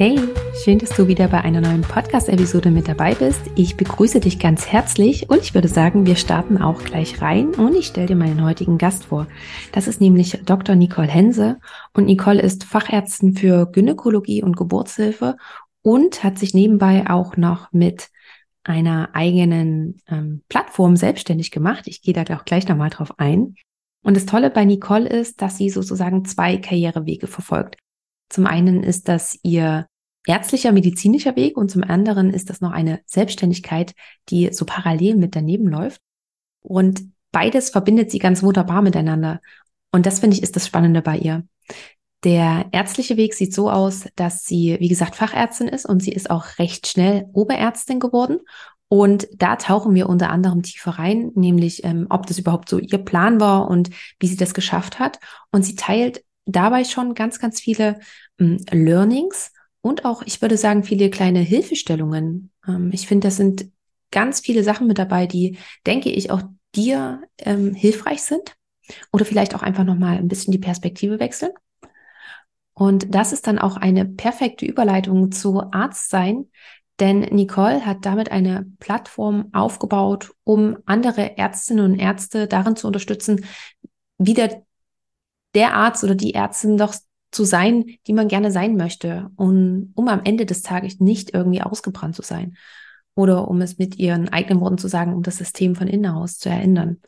Hey, schön, dass du wieder bei einer neuen Podcast-Episode mit dabei bist. Ich begrüße dich ganz herzlich und ich würde sagen, wir starten auch gleich rein und ich stelle dir meinen heutigen Gast vor. Das ist nämlich Dr. Nicole Hense und Nicole ist Fachärztin für Gynäkologie und Geburtshilfe und hat sich nebenbei auch noch mit einer eigenen ähm, Plattform selbstständig gemacht. Ich gehe da auch gleich nochmal drauf ein. Und das Tolle bei Nicole ist, dass sie sozusagen zwei Karrierewege verfolgt. Zum einen ist das ihr ärztlicher, medizinischer Weg und zum anderen ist das noch eine Selbstständigkeit, die so parallel mit daneben läuft. Und beides verbindet sie ganz wunderbar miteinander. Und das finde ich ist das Spannende bei ihr. Der ärztliche Weg sieht so aus, dass sie, wie gesagt, Fachärztin ist und sie ist auch recht schnell Oberärztin geworden. Und da tauchen wir unter anderem tiefer rein, nämlich ähm, ob das überhaupt so ihr Plan war und wie sie das geschafft hat. Und sie teilt dabei schon ganz, ganz viele ähm, Learnings und auch, ich würde sagen, viele kleine Hilfestellungen. Ähm, ich finde, das sind ganz viele Sachen mit dabei, die, denke ich, auch dir ähm, hilfreich sind oder vielleicht auch einfach nochmal ein bisschen die Perspektive wechseln. Und das ist dann auch eine perfekte Überleitung zu Arzt sein, denn Nicole hat damit eine Plattform aufgebaut, um andere Ärztinnen und Ärzte darin zu unterstützen, wieder der Arzt oder die Ärztin doch zu sein, die man gerne sein möchte, und, um am Ende des Tages nicht irgendwie ausgebrannt zu sein. Oder um es mit ihren eigenen Worten zu sagen, um das System von innen aus zu erinnern.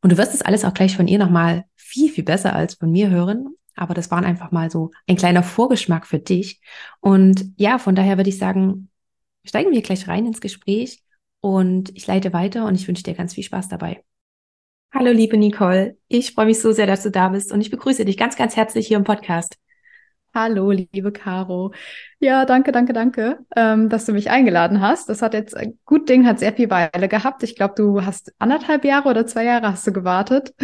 Und du wirst es alles auch gleich von ihr nochmal viel, viel besser als von mir hören. Aber das waren einfach mal so ein kleiner Vorgeschmack für dich. Und ja, von daher würde ich sagen, steigen wir gleich rein ins Gespräch und ich leite weiter und ich wünsche dir ganz viel Spaß dabei. Hallo, liebe Nicole. Ich freue mich so sehr, dass du da bist und ich begrüße dich ganz, ganz herzlich hier im Podcast. Hallo, liebe Caro. Ja, danke, danke, danke, ähm, dass du mich eingeladen hast. Das hat jetzt ein gut Ding, hat sehr viel Weile gehabt. Ich glaube, du hast anderthalb Jahre oder zwei Jahre hast du gewartet.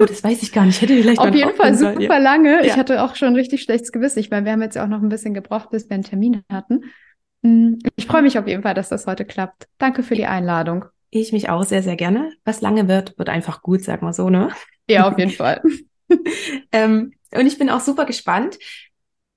Oh, das weiß ich gar nicht. Hätte vielleicht auf jeden Fall super ja. lange. Ja. Ich hatte auch schon richtig schlechtes Gewissen. Ich meine, wir haben jetzt ja auch noch ein bisschen gebraucht, bis wir einen Termin hatten. Mm, ich freue mich auf jeden Fall, dass das heute klappt. Danke für die Einladung. Ich mich auch sehr, sehr gerne. Was lange wird, wird einfach gut, sag mal so, ne? Ja, auf jeden Fall. ähm, und ich bin auch super gespannt.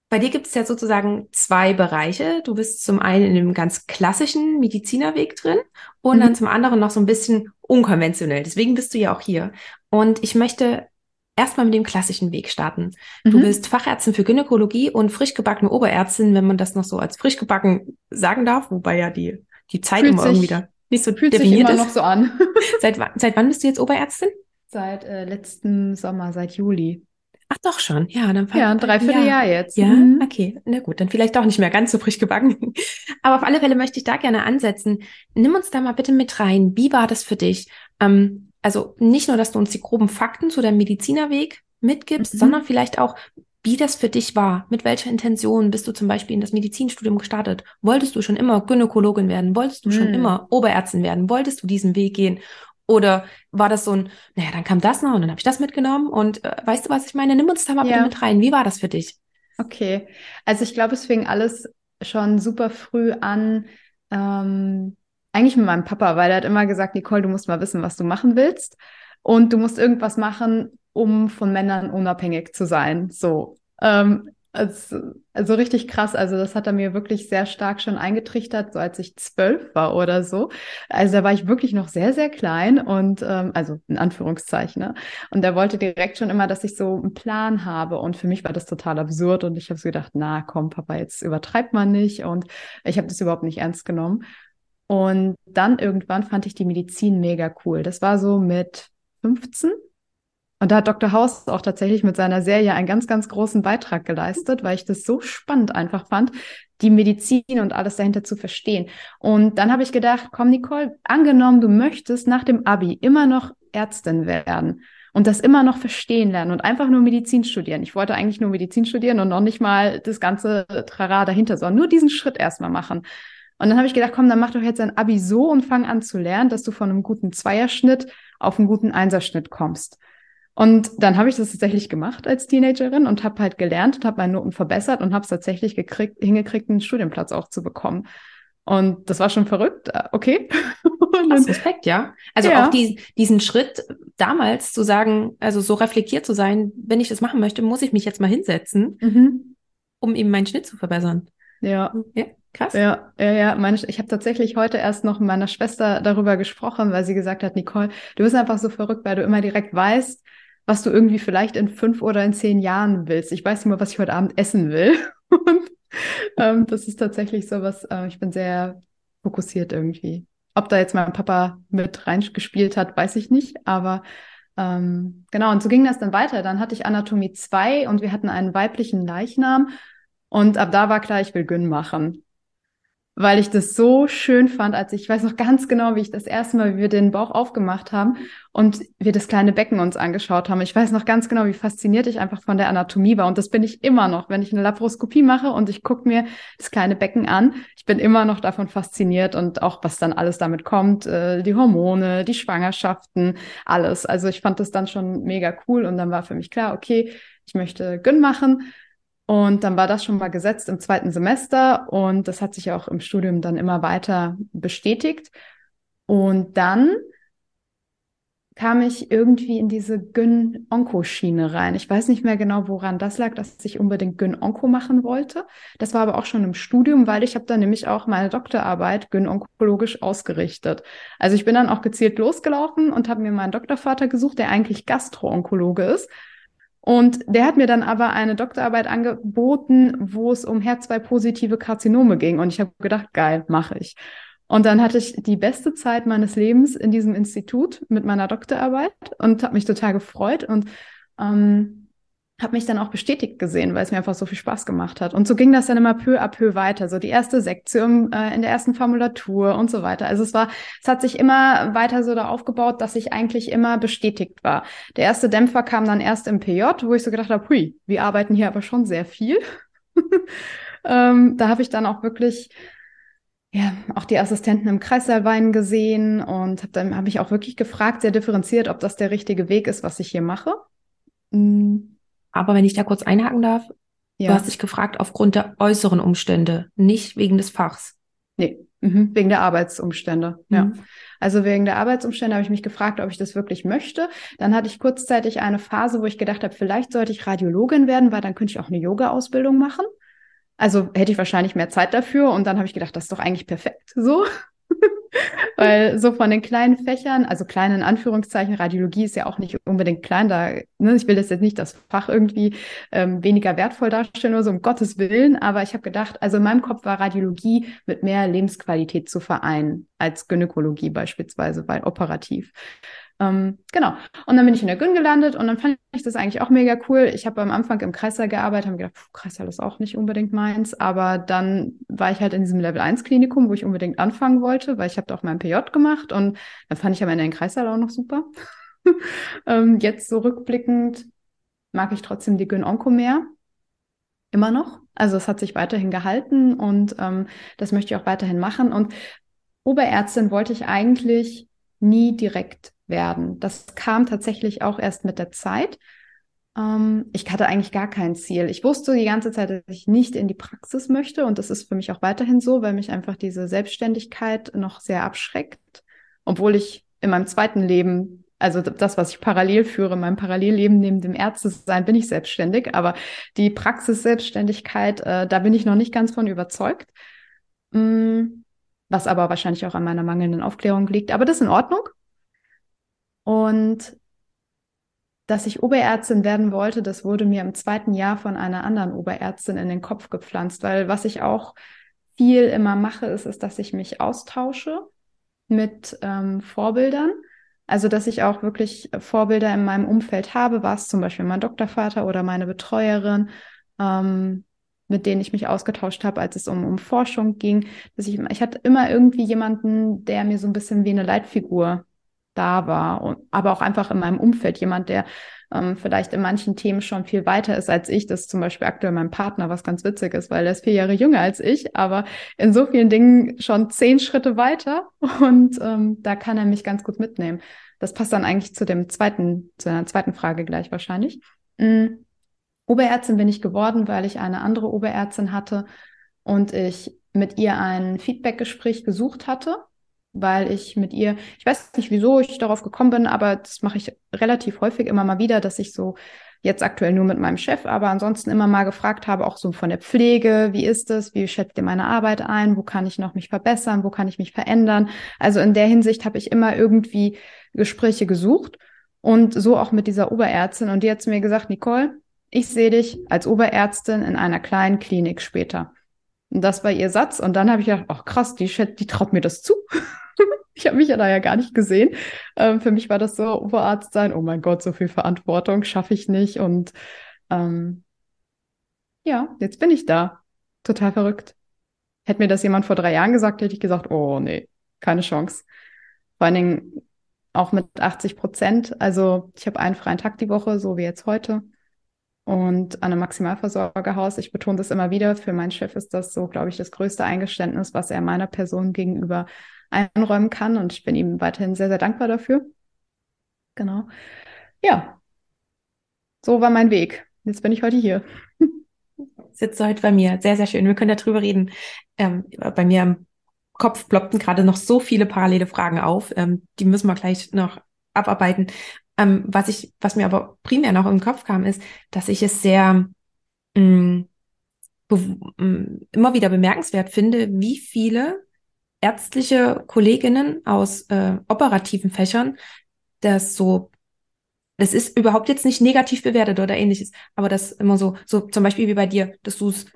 Bei dir gibt es ja sozusagen zwei Bereiche. Du bist zum einen in dem ganz klassischen Medizinerweg drin und mhm. dann zum anderen noch so ein bisschen unkonventionell. Deswegen bist du ja auch hier. Und ich möchte erstmal mit dem klassischen Weg starten. Mhm. Du bist Fachärztin für Gynäkologie und frisch gebackene Oberärztin, wenn man das noch so als frisch gebacken sagen darf, wobei ja die, die Zeit Fühlt immer irgendwie da nicht so Fühlt definiert sich immer ist. noch so an. seit, seit wann bist du jetzt Oberärztin? Seit äh, letzten Sommer, seit Juli. Ach doch schon, ja, dann Ja, ein Dreivierteljahr ja. jetzt. Ja, mhm. okay, na gut, dann vielleicht doch nicht mehr ganz so frisch gebacken. Aber auf alle Fälle möchte ich da gerne ansetzen. Nimm uns da mal bitte mit rein. Wie war das für dich? Ähm, also nicht nur, dass du uns die groben Fakten zu deinem Medizinerweg mitgibst, mhm. sondern vielleicht auch, wie das für dich war. Mit welcher Intention bist du zum Beispiel in das Medizinstudium gestartet? Wolltest du schon immer Gynäkologin werden? Wolltest du schon hm. immer Oberärztin werden? Wolltest du diesen Weg gehen? Oder war das so ein, naja, dann kam das noch und dann habe ich das mitgenommen und äh, weißt du, was ich meine? Nimm uns da mal ja. bitte mit rein. Wie war das für dich? Okay, also ich glaube, es fing alles schon super früh an, ähm, eigentlich mit meinem Papa, weil er hat immer gesagt, Nicole, du musst mal wissen, was du machen willst und du musst irgendwas machen, um von Männern unabhängig zu sein. So. Ähm, also, also richtig krass. Also das hat er mir wirklich sehr stark schon eingetrichtert, so als ich zwölf war oder so. Also da war ich wirklich noch sehr, sehr klein und ähm, also in Anführungszeichen. Ne? Und er wollte direkt schon immer, dass ich so einen Plan habe. Und für mich war das total absurd. Und ich habe so gedacht, na komm, Papa, jetzt übertreibt man nicht. Und ich habe das überhaupt nicht ernst genommen. Und dann irgendwann fand ich die Medizin mega cool. Das war so mit 15 und da hat Dr. Haus auch tatsächlich mit seiner Serie einen ganz, ganz großen Beitrag geleistet, weil ich das so spannend einfach fand, die Medizin und alles dahinter zu verstehen. Und dann habe ich gedacht, komm Nicole, angenommen, du möchtest nach dem Abi immer noch Ärztin werden und das immer noch verstehen lernen und einfach nur Medizin studieren. Ich wollte eigentlich nur Medizin studieren und noch nicht mal das ganze Trara dahinter, sondern nur diesen Schritt erstmal machen. Und dann habe ich gedacht, komm, dann mach doch jetzt ein Abi so und fang an zu lernen, dass du von einem guten Zweierschnitt auf einen guten Einserschnitt kommst. Und dann habe ich das tatsächlich gemacht als Teenagerin und habe halt gelernt und habe meine Noten verbessert und habe es tatsächlich gekriegt, hingekriegt, einen Studienplatz auch zu bekommen. Und das war schon verrückt. Äh, okay. Krass, Respekt, ja. Also ja. auch die, diesen Schritt damals zu sagen, also so reflektiert zu sein, wenn ich das machen möchte, muss ich mich jetzt mal hinsetzen, mhm. um eben meinen Schnitt zu verbessern. Ja. Ja, krass. Ja, ja, ja. Meine, ich habe tatsächlich heute erst noch mit meiner Schwester darüber gesprochen, weil sie gesagt hat, Nicole, du bist einfach so verrückt, weil du immer direkt weißt, was du irgendwie vielleicht in fünf oder in zehn Jahren willst. Ich weiß nicht mal, was ich heute Abend essen will. Und ähm, das ist tatsächlich so was, äh, ich bin sehr fokussiert irgendwie. Ob da jetzt mein Papa mit reingespielt hat, weiß ich nicht, aber ähm, genau, und so ging das dann weiter. Dann hatte ich Anatomie 2 und wir hatten einen weiblichen Leichnam und ab da war klar, ich will Gyn machen weil ich das so schön fand, als ich, ich weiß noch ganz genau, wie ich das erste Mal, wie wir den Bauch aufgemacht haben und wir das kleine Becken uns angeschaut haben. Ich weiß noch ganz genau, wie fasziniert ich einfach von der Anatomie war. Und das bin ich immer noch, wenn ich eine Laparoskopie mache und ich gucke mir das kleine Becken an. Ich bin immer noch davon fasziniert und auch, was dann alles damit kommt, äh, die Hormone, die Schwangerschaften, alles. Also ich fand das dann schon mega cool und dann war für mich klar, okay, ich möchte Gyn machen. Und dann war das schon mal gesetzt im zweiten Semester und das hat sich auch im Studium dann immer weiter bestätigt. Und dann kam ich irgendwie in diese Gyn-Onko-Schiene rein. Ich weiß nicht mehr genau, woran das lag, dass ich unbedingt Gyn-Onko machen wollte. Das war aber auch schon im Studium, weil ich habe dann nämlich auch meine Doktorarbeit gyn-onkologisch ausgerichtet. Also ich bin dann auch gezielt losgelaufen und habe mir meinen Doktorvater gesucht, der eigentlich Gastro-Onkologe ist und der hat mir dann aber eine Doktorarbeit angeboten, wo es um HER2-positive Karzinome ging. Und ich habe gedacht, geil, mache ich. Und dann hatte ich die beste Zeit meines Lebens in diesem Institut mit meiner Doktorarbeit und habe mich total gefreut. Und ähm, habe mich dann auch bestätigt gesehen, weil es mir einfach so viel Spaß gemacht hat. Und so ging das dann immer peu à peu weiter. So die erste Sektion äh, in der ersten Formulatur und so weiter. Also es war, es hat sich immer weiter so da aufgebaut, dass ich eigentlich immer bestätigt war. Der erste Dämpfer kam dann erst im PJ, wo ich so gedacht habe, hui, wir arbeiten hier aber schon sehr viel. ähm, da habe ich dann auch wirklich ja, auch die Assistenten im Kreißsaalwein gesehen und habe dann habe ich auch wirklich gefragt, sehr differenziert, ob das der richtige Weg ist, was ich hier mache. Mhm aber wenn ich da kurz einhaken darf, ja. du hast dich gefragt aufgrund der äußeren Umstände, nicht wegen des Fachs. Nee, mhm. wegen der Arbeitsumstände. Mhm. Ja. Also wegen der Arbeitsumstände habe ich mich gefragt, ob ich das wirklich möchte. Dann hatte ich kurzzeitig eine Phase, wo ich gedacht habe, vielleicht sollte ich Radiologin werden, weil dann könnte ich auch eine Yoga-Ausbildung machen. Also hätte ich wahrscheinlich mehr Zeit dafür. Und dann habe ich gedacht, das ist doch eigentlich perfekt so. Weil so von den kleinen Fächern, also kleinen Anführungszeichen, Radiologie ist ja auch nicht unbedingt klein, da, ne, ich will das jetzt nicht das Fach irgendwie ähm, weniger wertvoll darstellen oder so, um Gottes Willen, aber ich habe gedacht, also in meinem Kopf war Radiologie mit mehr Lebensqualität zu vereinen als Gynäkologie beispielsweise, weil operativ. Ähm, genau. Und dann bin ich in der Gyn gelandet und dann fand ich das eigentlich auch mega cool. Ich habe am Anfang im Kreißsaal gearbeitet, habe gedacht, pff, Kreißsaal ist auch nicht unbedingt meins, aber dann war ich halt in diesem Level 1 Klinikum, wo ich unbedingt anfangen wollte, weil ich habe da auch mein PJ gemacht und dann fand ich am Ende den Kreißsaal auch noch super. ähm, jetzt so rückblickend mag ich trotzdem die Gyn Onko mehr. Immer noch. Also es hat sich weiterhin gehalten und ähm, das möchte ich auch weiterhin machen. Und Oberärztin wollte ich eigentlich nie direkt werden. Das kam tatsächlich auch erst mit der Zeit. Ähm, ich hatte eigentlich gar kein Ziel. Ich wusste die ganze Zeit, dass ich nicht in die Praxis möchte und das ist für mich auch weiterhin so, weil mich einfach diese Selbstständigkeit noch sehr abschreckt, obwohl ich in meinem zweiten Leben also das, was ich parallel führe, in meinem Parallelleben neben dem Ärztesein bin ich selbstständig, aber die Praxisselbstständigkeit, äh, da bin ich noch nicht ganz von überzeugt. Mm, was aber wahrscheinlich auch an meiner mangelnden Aufklärung liegt. Aber das ist in Ordnung. Und dass ich Oberärztin werden wollte, das wurde mir im zweiten Jahr von einer anderen Oberärztin in den Kopf gepflanzt, weil was ich auch viel immer mache, ist, ist dass ich mich austausche mit ähm, Vorbildern. Also, dass ich auch wirklich Vorbilder in meinem Umfeld habe, was zum Beispiel mein Doktorvater oder meine Betreuerin, ähm, mit denen ich mich ausgetauscht habe, als es um, um Forschung ging. Dass ich, ich hatte immer irgendwie jemanden, der mir so ein bisschen wie eine Leitfigur da war. Und, aber auch einfach in meinem Umfeld jemand, der ähm, vielleicht in manchen Themen schon viel weiter ist als ich. Das ist zum Beispiel aktuell mein Partner, was ganz witzig ist, weil er ist vier Jahre jünger als ich, aber in so vielen Dingen schon zehn Schritte weiter. Und ähm, da kann er mich ganz gut mitnehmen. Das passt dann eigentlich zu dem zweiten, zu einer zweiten Frage gleich wahrscheinlich. Mhm. Oberärztin bin ich geworden, weil ich eine andere Oberärztin hatte und ich mit ihr ein Feedbackgespräch gesucht hatte weil ich mit ihr, ich weiß nicht, wieso ich darauf gekommen bin, aber das mache ich relativ häufig immer mal wieder, dass ich so jetzt aktuell nur mit meinem Chef, aber ansonsten immer mal gefragt habe, auch so von der Pflege, wie ist es, wie schätzt ihr meine Arbeit ein, wo kann ich noch mich verbessern, wo kann ich mich verändern. Also in der Hinsicht habe ich immer irgendwie Gespräche gesucht und so auch mit dieser Oberärztin und die hat zu mir gesagt, Nicole, ich sehe dich als Oberärztin in einer kleinen Klinik später. Und das war ihr Satz. Und dann habe ich gedacht, ach krass, die, die traut mir das zu. ich habe mich ja da ja gar nicht gesehen. Ähm, für mich war das so, Oberarzt sein, oh mein Gott, so viel Verantwortung schaffe ich nicht. Und ähm, ja, jetzt bin ich da. Total verrückt. Hätte mir das jemand vor drei Jahren gesagt, hätte ich gesagt, oh nee, keine Chance. Vor allen Dingen auch mit 80 Prozent. Also ich habe einen freien Tag die Woche, so wie jetzt heute. Und an einem Maximalversorgerhaus, ich betone das immer wieder, für meinen Chef ist das so, glaube ich, das größte Eingeständnis, was er meiner Person gegenüber einräumen kann. Und ich bin ihm weiterhin sehr, sehr dankbar dafür. Genau. Ja, so war mein Weg. Jetzt bin ich heute hier. Sitzt heute bei mir. Sehr, sehr schön. Wir können darüber reden. Ähm, bei mir im Kopf ploppten gerade noch so viele parallele Fragen auf. Ähm, die müssen wir gleich noch abarbeiten. Ähm, was ich, was mir aber primär noch im Kopf kam, ist, dass ich es sehr mh, mm, mm, immer wieder bemerkenswert finde, wie viele ärztliche Kolleginnen aus äh, operativen Fächern das so, das ist überhaupt jetzt nicht negativ bewertet oder ähnliches, aber das immer so, so zum Beispiel wie bei dir, dass du es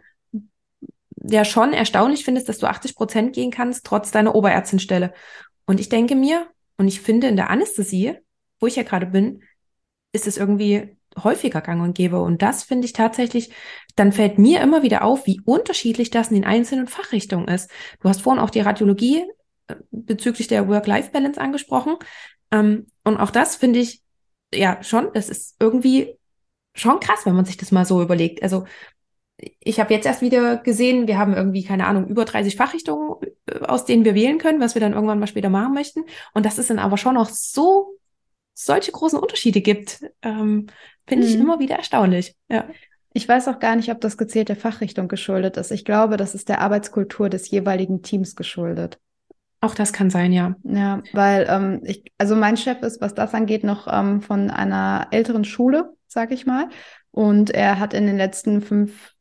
ja schon erstaunlich findest, dass du 80 Prozent gehen kannst, trotz deiner Oberärztinstelle. Und ich denke mir, und ich finde in der Anästhesie, wo ich ja gerade bin, ist es irgendwie häufiger gang und gäbe. Und das finde ich tatsächlich, dann fällt mir immer wieder auf, wie unterschiedlich das in den einzelnen Fachrichtungen ist. Du hast vorhin auch die Radiologie äh, bezüglich der Work-Life-Balance angesprochen. Ähm, und auch das finde ich, ja, schon, das ist irgendwie schon krass, wenn man sich das mal so überlegt. Also ich habe jetzt erst wieder gesehen, wir haben irgendwie, keine Ahnung, über 30 Fachrichtungen, äh, aus denen wir wählen können, was wir dann irgendwann mal später machen möchten. Und das ist dann aber schon auch so solche großen Unterschiede gibt, ähm, finde mhm. ich immer wieder erstaunlich. Ja. Ich weiß auch gar nicht, ob das gezielt der Fachrichtung geschuldet ist. Ich glaube, das ist der Arbeitskultur des jeweiligen Teams geschuldet. Auch das kann sein, ja. Ja, weil ähm, ich, also mein Chef ist, was das angeht, noch ähm, von einer älteren Schule, sag ich mal. Und er hat in den letzten fünf,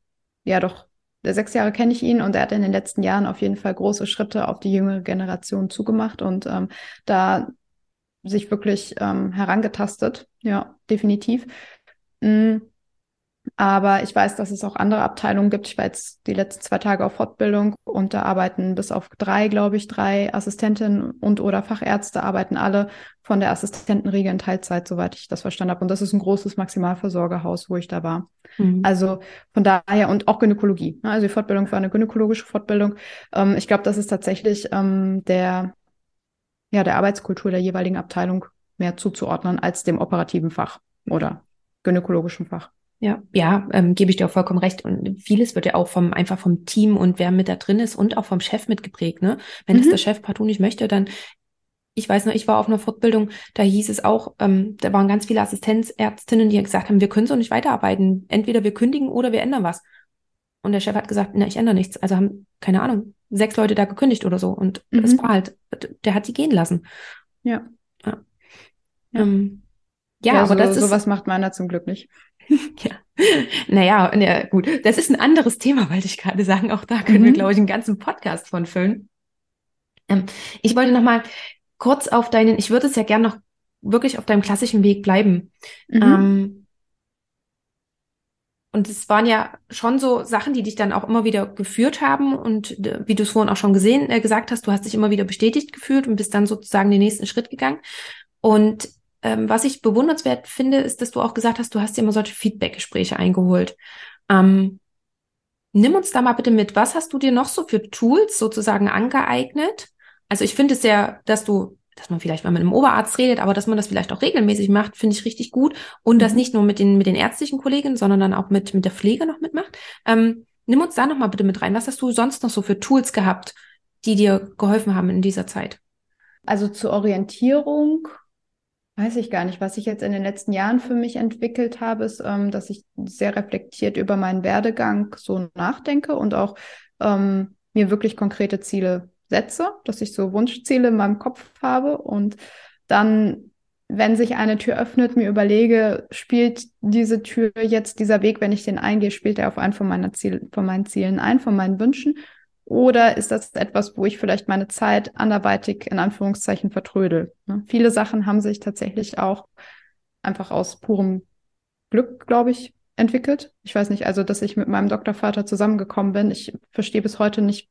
ja doch, sechs Jahre kenne ich ihn und er hat in den letzten Jahren auf jeden Fall große Schritte auf die jüngere Generation zugemacht und ähm, da sich wirklich ähm, herangetastet. Ja, definitiv. Mhm. Aber ich weiß, dass es auch andere Abteilungen gibt. Ich war jetzt die letzten zwei Tage auf Fortbildung und da arbeiten bis auf drei, glaube ich, drei Assistentinnen und oder Fachärzte arbeiten alle von der Assistentenriege in Teilzeit, soweit ich das verstanden habe. Und das ist ein großes Maximalversorgerhaus, wo ich da war. Mhm. Also von daher und auch Gynäkologie. Also die Fortbildung war eine gynäkologische Fortbildung. Ähm, ich glaube, das ist tatsächlich ähm, der ja, der Arbeitskultur der jeweiligen Abteilung mehr zuzuordnen als dem operativen Fach oder gynäkologischen Fach. Ja, ja, ähm, gebe ich dir auch vollkommen recht. Und vieles wird ja auch vom einfach vom Team und wer mit da drin ist und auch vom Chef mitgeprägt. Ne? Wenn mhm. das der Chef partout nicht möchte, dann ich weiß noch, ich war auf einer Fortbildung, da hieß es auch, ähm, da waren ganz viele Assistenzärztinnen, die gesagt haben, wir können so nicht weiterarbeiten. Entweder wir kündigen oder wir ändern was. Und der Chef hat gesagt, na, ich ändere nichts. Also haben, keine Ahnung, sechs Leute da gekündigt oder so. Und mhm. das war halt, der hat die gehen lassen. Ja. Ja, ja. Ähm, ja, ja aber so, das ist. Sowas macht meiner zum Glück nicht. ja. Naja, ja, gut. Das ist ein anderes Thema, wollte ich gerade sagen. Auch da können mhm. wir, glaube ich, einen ganzen Podcast von füllen. Ähm, ich wollte noch mal kurz auf deinen, ich würde es ja gern noch wirklich auf deinem klassischen Weg bleiben. Mhm. Ähm, und es waren ja schon so Sachen, die dich dann auch immer wieder geführt haben. Und äh, wie du es vorhin auch schon gesehen, äh, gesagt hast, du hast dich immer wieder bestätigt gefühlt und bist dann sozusagen den nächsten Schritt gegangen. Und ähm, was ich bewundernswert finde, ist, dass du auch gesagt hast, du hast dir immer solche Feedback-Gespräche eingeholt. Ähm, nimm uns da mal bitte mit. Was hast du dir noch so für Tools sozusagen angeeignet? Also ich finde es sehr, dass du dass man vielleicht mal mit einem Oberarzt redet, aber dass man das vielleicht auch regelmäßig macht, finde ich richtig gut. Und mhm. das nicht nur mit den, mit den ärztlichen Kollegen, sondern dann auch mit, mit der Pflege noch mitmacht. Ähm, nimm uns da nochmal bitte mit rein. Was hast du sonst noch so für Tools gehabt, die dir geholfen haben in dieser Zeit? Also zur Orientierung weiß ich gar nicht. Was ich jetzt in den letzten Jahren für mich entwickelt habe, ist, ähm, dass ich sehr reflektiert über meinen Werdegang so nachdenke und auch ähm, mir wirklich konkrete Ziele setze, dass ich so Wunschziele in meinem Kopf habe und dann, wenn sich eine Tür öffnet, mir überlege, spielt diese Tür jetzt dieser Weg, wenn ich den eingehe, spielt er auf einen von, meiner Ziel, von meinen Zielen ein, von meinen Wünschen oder ist das etwas, wo ich vielleicht meine Zeit anderweitig in Anführungszeichen vertrödel? Ne? Viele Sachen haben sich tatsächlich auch einfach aus purem Glück, glaube ich, entwickelt. Ich weiß nicht, also, dass ich mit meinem Doktorvater zusammengekommen bin. Ich verstehe bis heute nicht,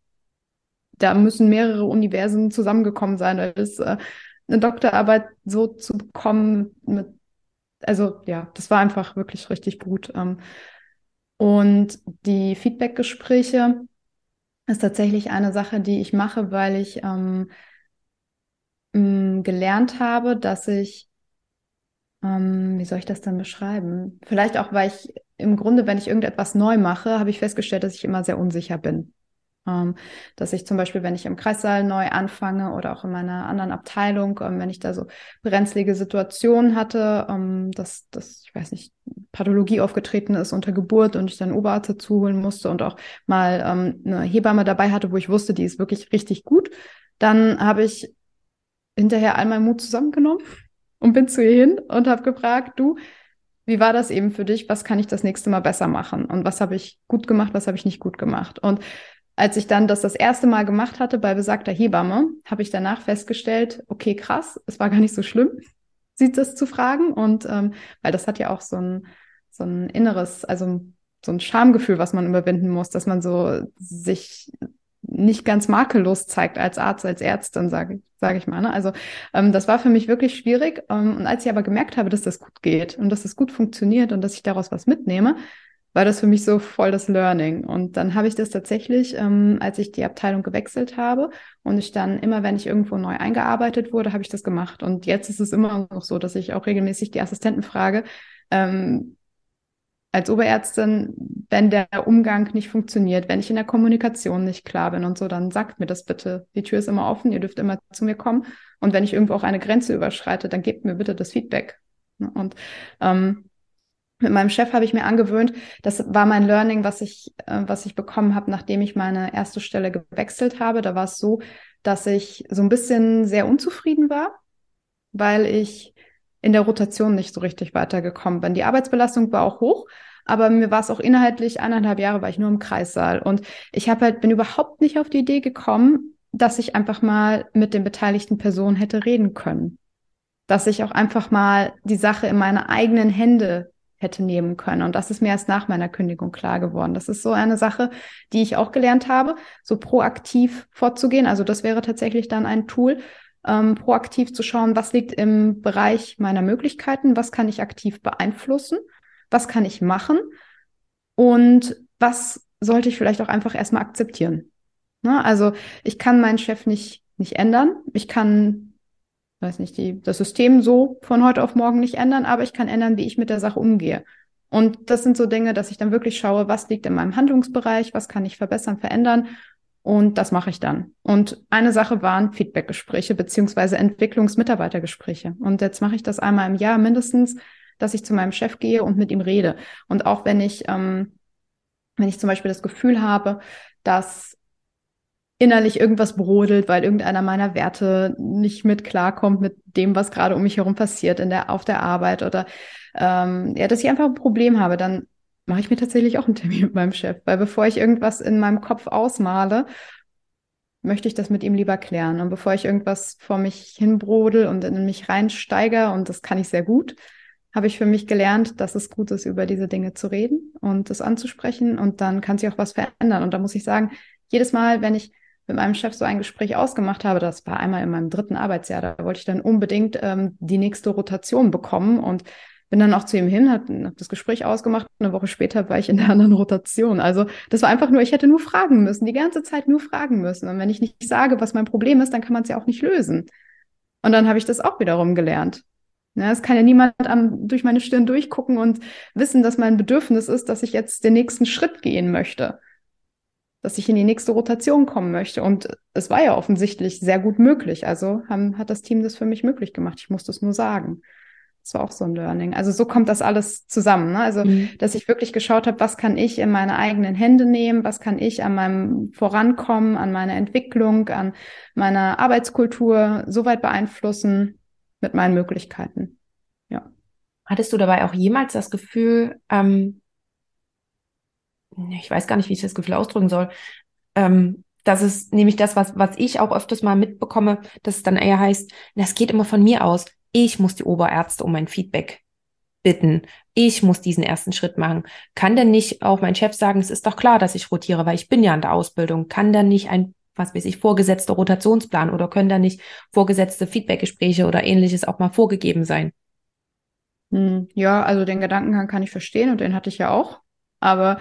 da müssen mehrere Universen zusammengekommen sein. Das, äh, eine Doktorarbeit so zu bekommen, mit, also ja, das war einfach wirklich richtig gut. Ähm, und die Feedbackgespräche, ist tatsächlich eine Sache, die ich mache, weil ich ähm, mh, gelernt habe, dass ich, ähm, wie soll ich das dann beschreiben? Vielleicht auch, weil ich im Grunde, wenn ich irgendetwas neu mache, habe ich festgestellt, dass ich immer sehr unsicher bin. Ähm, dass ich zum Beispiel, wenn ich im Kreissaal neu anfange oder auch in meiner anderen Abteilung, ähm, wenn ich da so brenzlige Situationen hatte, ähm, dass, dass, ich weiß nicht, Pathologie aufgetreten ist unter Geburt und ich dann Oberarzt dazu holen musste und auch mal eine Hebamme dabei hatte, wo ich wusste, die ist wirklich richtig gut, dann habe ich hinterher all meinen Mut zusammengenommen und bin zu ihr hin und habe gefragt, du, wie war das eben für dich? Was kann ich das nächste Mal besser machen? Und was habe ich gut gemacht? Was habe ich nicht gut gemacht? Und als ich dann das das erste Mal gemacht hatte bei besagter Hebamme, habe ich danach festgestellt, okay, krass, es war gar nicht so schlimm, sie das zu fragen. Und ähm, weil das hat ja auch so ein, so ein inneres, also so ein Schamgefühl, was man überwinden muss, dass man so sich nicht ganz makellos zeigt als Arzt, als Ärztin, sage sag ich mal. Ne? Also ähm, das war für mich wirklich schwierig. Ähm, und als ich aber gemerkt habe, dass das gut geht und dass das gut funktioniert und dass ich daraus was mitnehme, war das für mich so voll das Learning. Und dann habe ich das tatsächlich, ähm, als ich die Abteilung gewechselt habe und ich dann immer, wenn ich irgendwo neu eingearbeitet wurde, habe ich das gemacht. Und jetzt ist es immer noch so, dass ich auch regelmäßig die Assistenten frage, ähm, als Oberärztin, wenn der Umgang nicht funktioniert, wenn ich in der Kommunikation nicht klar bin und so, dann sagt mir das bitte. Die Tür ist immer offen, ihr dürft immer zu mir kommen. Und wenn ich irgendwo auch eine Grenze überschreite, dann gebt mir bitte das Feedback. Und ähm, mit meinem Chef habe ich mir angewöhnt, das war mein Learning, was ich, äh, was ich bekommen habe, nachdem ich meine erste Stelle gewechselt habe. Da war es so, dass ich so ein bisschen sehr unzufrieden war, weil ich in der Rotation nicht so richtig weitergekommen bin. Die Arbeitsbelastung war auch hoch, aber mir war es auch inhaltlich eineinhalb Jahre war ich nur im Kreissaal und ich habe halt bin überhaupt nicht auf die Idee gekommen, dass ich einfach mal mit den beteiligten Personen hätte reden können, dass ich auch einfach mal die Sache in meine eigenen Hände hätte nehmen können. Und das ist mir erst nach meiner Kündigung klar geworden. Das ist so eine Sache, die ich auch gelernt habe, so proaktiv vorzugehen. Also das wäre tatsächlich dann ein Tool, ähm, proaktiv zu schauen, was liegt im Bereich meiner Möglichkeiten, was kann ich aktiv beeinflussen, was kann ich machen und was sollte ich vielleicht auch einfach erstmal akzeptieren. Ne? Also ich kann meinen Chef nicht, nicht ändern. Ich kann weiß nicht, die, das System so von heute auf morgen nicht ändern, aber ich kann ändern, wie ich mit der Sache umgehe. Und das sind so Dinge, dass ich dann wirklich schaue, was liegt in meinem Handlungsbereich, was kann ich verbessern, verändern. Und das mache ich dann. Und eine Sache waren Feedbackgespräche beziehungsweise Entwicklungsmitarbeitergespräche. Und jetzt mache ich das einmal im Jahr mindestens, dass ich zu meinem Chef gehe und mit ihm rede. Und auch wenn ich, ähm, wenn ich zum Beispiel das Gefühl habe, dass innerlich irgendwas brodelt, weil irgendeiner meiner Werte nicht mit klarkommt mit dem, was gerade um mich herum passiert in der, auf der Arbeit oder ähm, ja, dass ich einfach ein Problem habe, dann mache ich mir tatsächlich auch einen Termin mit meinem Chef, weil bevor ich irgendwas in meinem Kopf ausmale, möchte ich das mit ihm lieber klären. Und bevor ich irgendwas vor mich hinbrodel und in mich reinsteige, und das kann ich sehr gut, habe ich für mich gelernt, dass es gut ist, über diese Dinge zu reden und das anzusprechen und dann kann sich auch was verändern. Und da muss ich sagen, jedes Mal, wenn ich mit meinem Chef so ein Gespräch ausgemacht habe, das war einmal in meinem dritten Arbeitsjahr, da wollte ich dann unbedingt ähm, die nächste Rotation bekommen und bin dann auch zu ihm hin, habe hab das Gespräch ausgemacht eine Woche später war ich in der anderen Rotation. Also das war einfach nur, ich hätte nur fragen müssen, die ganze Zeit nur fragen müssen. Und wenn ich nicht sage, was mein Problem ist, dann kann man es ja auch nicht lösen. Und dann habe ich das auch wiederum gelernt. Ja, es kann ja niemand am, durch meine Stirn durchgucken und wissen, dass mein Bedürfnis ist, dass ich jetzt den nächsten Schritt gehen möchte. Dass ich in die nächste Rotation kommen möchte. Und es war ja offensichtlich sehr gut möglich. Also haben, hat das Team das für mich möglich gemacht. Ich musste es nur sagen. Das war auch so ein Learning. Also so kommt das alles zusammen. Ne? Also, mhm. dass ich wirklich geschaut habe, was kann ich in meine eigenen Hände nehmen, was kann ich an meinem Vorankommen, an meiner Entwicklung, an meiner Arbeitskultur so weit beeinflussen mit meinen Möglichkeiten. Ja. Hattest du dabei auch jemals das Gefühl, ähm, ich weiß gar nicht, wie ich das Gefühl ausdrücken soll, ähm, das ist nämlich das, was, was ich auch öfters mal mitbekomme, dass es dann eher heißt, das geht immer von mir aus ich muss die Oberärzte um mein Feedback bitten. Ich muss diesen ersten Schritt machen. Kann denn nicht auch mein Chef sagen, es ist doch klar, dass ich rotiere, weil ich bin ja in der Ausbildung. Kann dann nicht ein, was weiß ich, vorgesetzter Rotationsplan oder können da nicht vorgesetzte Feedbackgespräche oder ähnliches auch mal vorgegeben sein? Hm, ja, also den Gedankengang kann ich verstehen und den hatte ich ja auch. Aber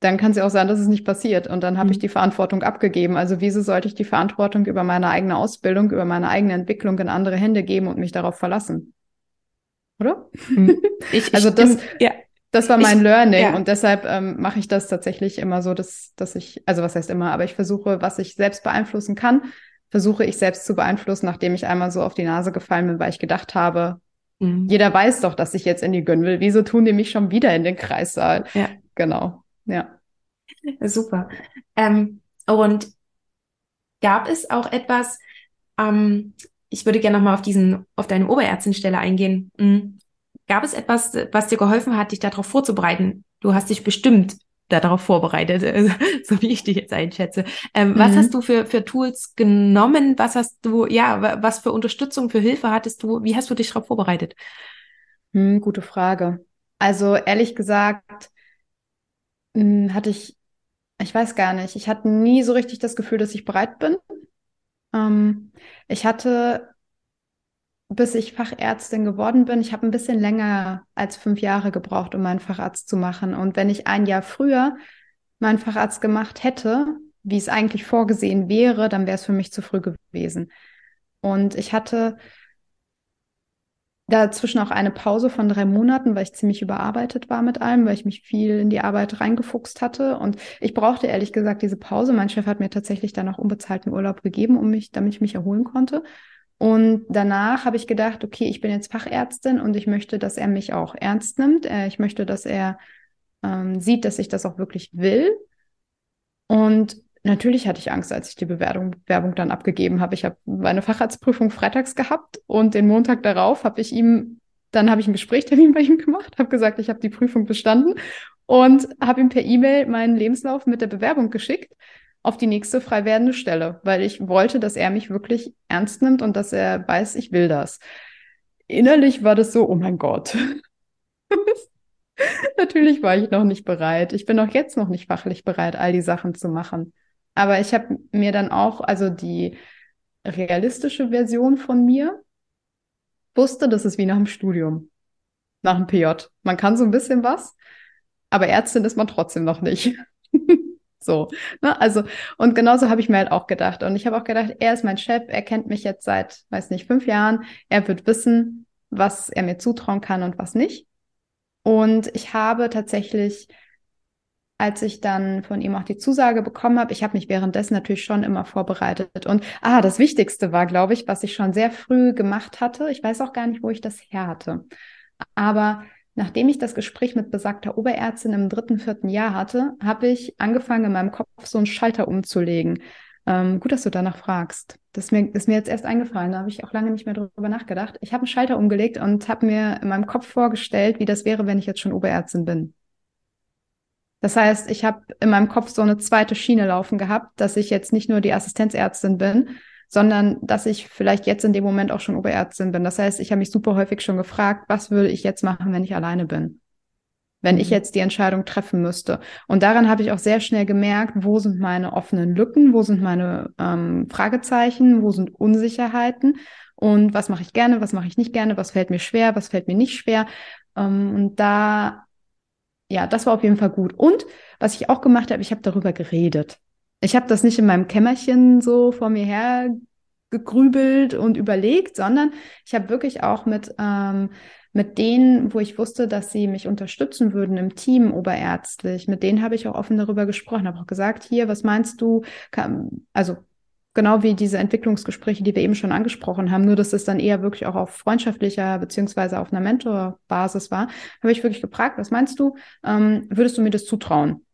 dann kann es ja auch sein, dass es nicht passiert. Und dann habe mhm. ich die Verantwortung abgegeben. Also wieso sollte ich die Verantwortung über meine eigene Ausbildung, über meine eigene Entwicklung in andere Hände geben und mich darauf verlassen? Oder? Mhm. Ich, also das, ja. das war mein ich, Learning ja. und deshalb ähm, mache ich das tatsächlich immer so, dass, dass ich, also was heißt immer, aber ich versuche, was ich selbst beeinflussen kann, versuche ich selbst zu beeinflussen, nachdem ich einmal so auf die Nase gefallen bin, weil ich gedacht habe, mhm. jeder weiß doch, dass ich jetzt in die Gönn will. Wieso tun die mich schon wieder in den Kreissaal? Ja. Genau. Ja. Super. Ähm, und gab es auch etwas, ähm, ich würde gerne nochmal auf diesen, auf deine Oberärztinstelle eingehen. Mhm. Gab es etwas, was dir geholfen hat, dich darauf vorzubereiten? Du hast dich bestimmt darauf vorbereitet, so wie ich dich jetzt einschätze. Ähm, mhm. Was hast du für, für Tools genommen? Was hast du, ja, was für Unterstützung, für Hilfe hattest du? Wie hast du dich darauf vorbereitet? Hm, gute Frage. Also ehrlich gesagt, hm, hatte ich, ich weiß gar nicht, ich hatte nie so richtig das Gefühl, dass ich bereit bin. Ähm, ich hatte, bis ich Fachärztin geworden bin, ich habe ein bisschen länger als fünf Jahre gebraucht, um meinen Facharzt zu machen. Und wenn ich ein Jahr früher meinen Facharzt gemacht hätte, wie es eigentlich vorgesehen wäre, dann wäre es für mich zu früh gewesen. Und ich hatte dazwischen auch eine Pause von drei Monaten, weil ich ziemlich überarbeitet war mit allem, weil ich mich viel in die Arbeit reingefuchst hatte. Und ich brauchte ehrlich gesagt diese Pause. Mein Chef hat mir tatsächlich dann auch unbezahlten Urlaub gegeben, um mich, damit ich mich erholen konnte. Und danach habe ich gedacht, okay, ich bin jetzt Fachärztin und ich möchte, dass er mich auch ernst nimmt. Äh, ich möchte, dass er ähm, sieht, dass ich das auch wirklich will. Und Natürlich hatte ich Angst, als ich die Bewerbung, Bewerbung dann abgegeben habe. Ich habe meine Facharztprüfung freitags gehabt und den Montag darauf habe ich ihm, dann habe ich einen Gesprächstermin bei ihm gemacht, habe gesagt, ich habe die Prüfung bestanden und habe ihm per E-Mail meinen Lebenslauf mit der Bewerbung geschickt auf die nächste frei werdende Stelle, weil ich wollte, dass er mich wirklich ernst nimmt und dass er weiß, ich will das. Innerlich war das so, oh mein Gott. Natürlich war ich noch nicht bereit. Ich bin auch jetzt noch nicht fachlich bereit, all die Sachen zu machen. Aber ich habe mir dann auch, also die realistische Version von mir, wusste, das ist wie nach dem Studium, nach dem PJ. Man kann so ein bisschen was, aber Ärztin ist man trotzdem noch nicht. so, ne? Also, und genauso habe ich mir halt auch gedacht. Und ich habe auch gedacht, er ist mein Chef, er kennt mich jetzt seit, weiß nicht, fünf Jahren. Er wird wissen, was er mir zutrauen kann und was nicht. Und ich habe tatsächlich als ich dann von ihm auch die Zusage bekommen habe, ich habe mich währenddessen natürlich schon immer vorbereitet. Und ah, das Wichtigste war, glaube ich, was ich schon sehr früh gemacht hatte. Ich weiß auch gar nicht, wo ich das her hatte. Aber nachdem ich das Gespräch mit besagter Oberärztin im dritten, vierten Jahr hatte, habe ich angefangen, in meinem Kopf so einen Schalter umzulegen. Ähm, gut, dass du danach fragst. Das ist mir, ist mir jetzt erst eingefallen, da habe ich auch lange nicht mehr drüber nachgedacht. Ich habe einen Schalter umgelegt und habe mir in meinem Kopf vorgestellt, wie das wäre, wenn ich jetzt schon Oberärztin bin. Das heißt, ich habe in meinem Kopf so eine zweite Schiene laufen gehabt, dass ich jetzt nicht nur die Assistenzärztin bin, sondern dass ich vielleicht jetzt in dem Moment auch schon Oberärztin bin. Das heißt, ich habe mich super häufig schon gefragt, was würde ich jetzt machen, wenn ich alleine bin? Wenn mhm. ich jetzt die Entscheidung treffen müsste. Und daran habe ich auch sehr schnell gemerkt, wo sind meine offenen Lücken, wo sind meine ähm, Fragezeichen, wo sind Unsicherheiten und was mache ich gerne, was mache ich nicht gerne, was fällt mir schwer, was fällt mir nicht schwer. Ähm, und da ja, das war auf jeden Fall gut. Und was ich auch gemacht habe, ich habe darüber geredet. Ich habe das nicht in meinem Kämmerchen so vor mir her gegrübelt und überlegt, sondern ich habe wirklich auch mit, ähm, mit denen, wo ich wusste, dass sie mich unterstützen würden im Team oberärztlich, mit denen habe ich auch offen darüber gesprochen, habe auch gesagt, hier, was meinst du, kann, also genau wie diese Entwicklungsgespräche, die wir eben schon angesprochen haben, nur dass es dann eher wirklich auch auf freundschaftlicher beziehungsweise auf einer Mentorbasis war, habe ich wirklich gefragt, was meinst du, ähm, würdest du mir das zutrauen?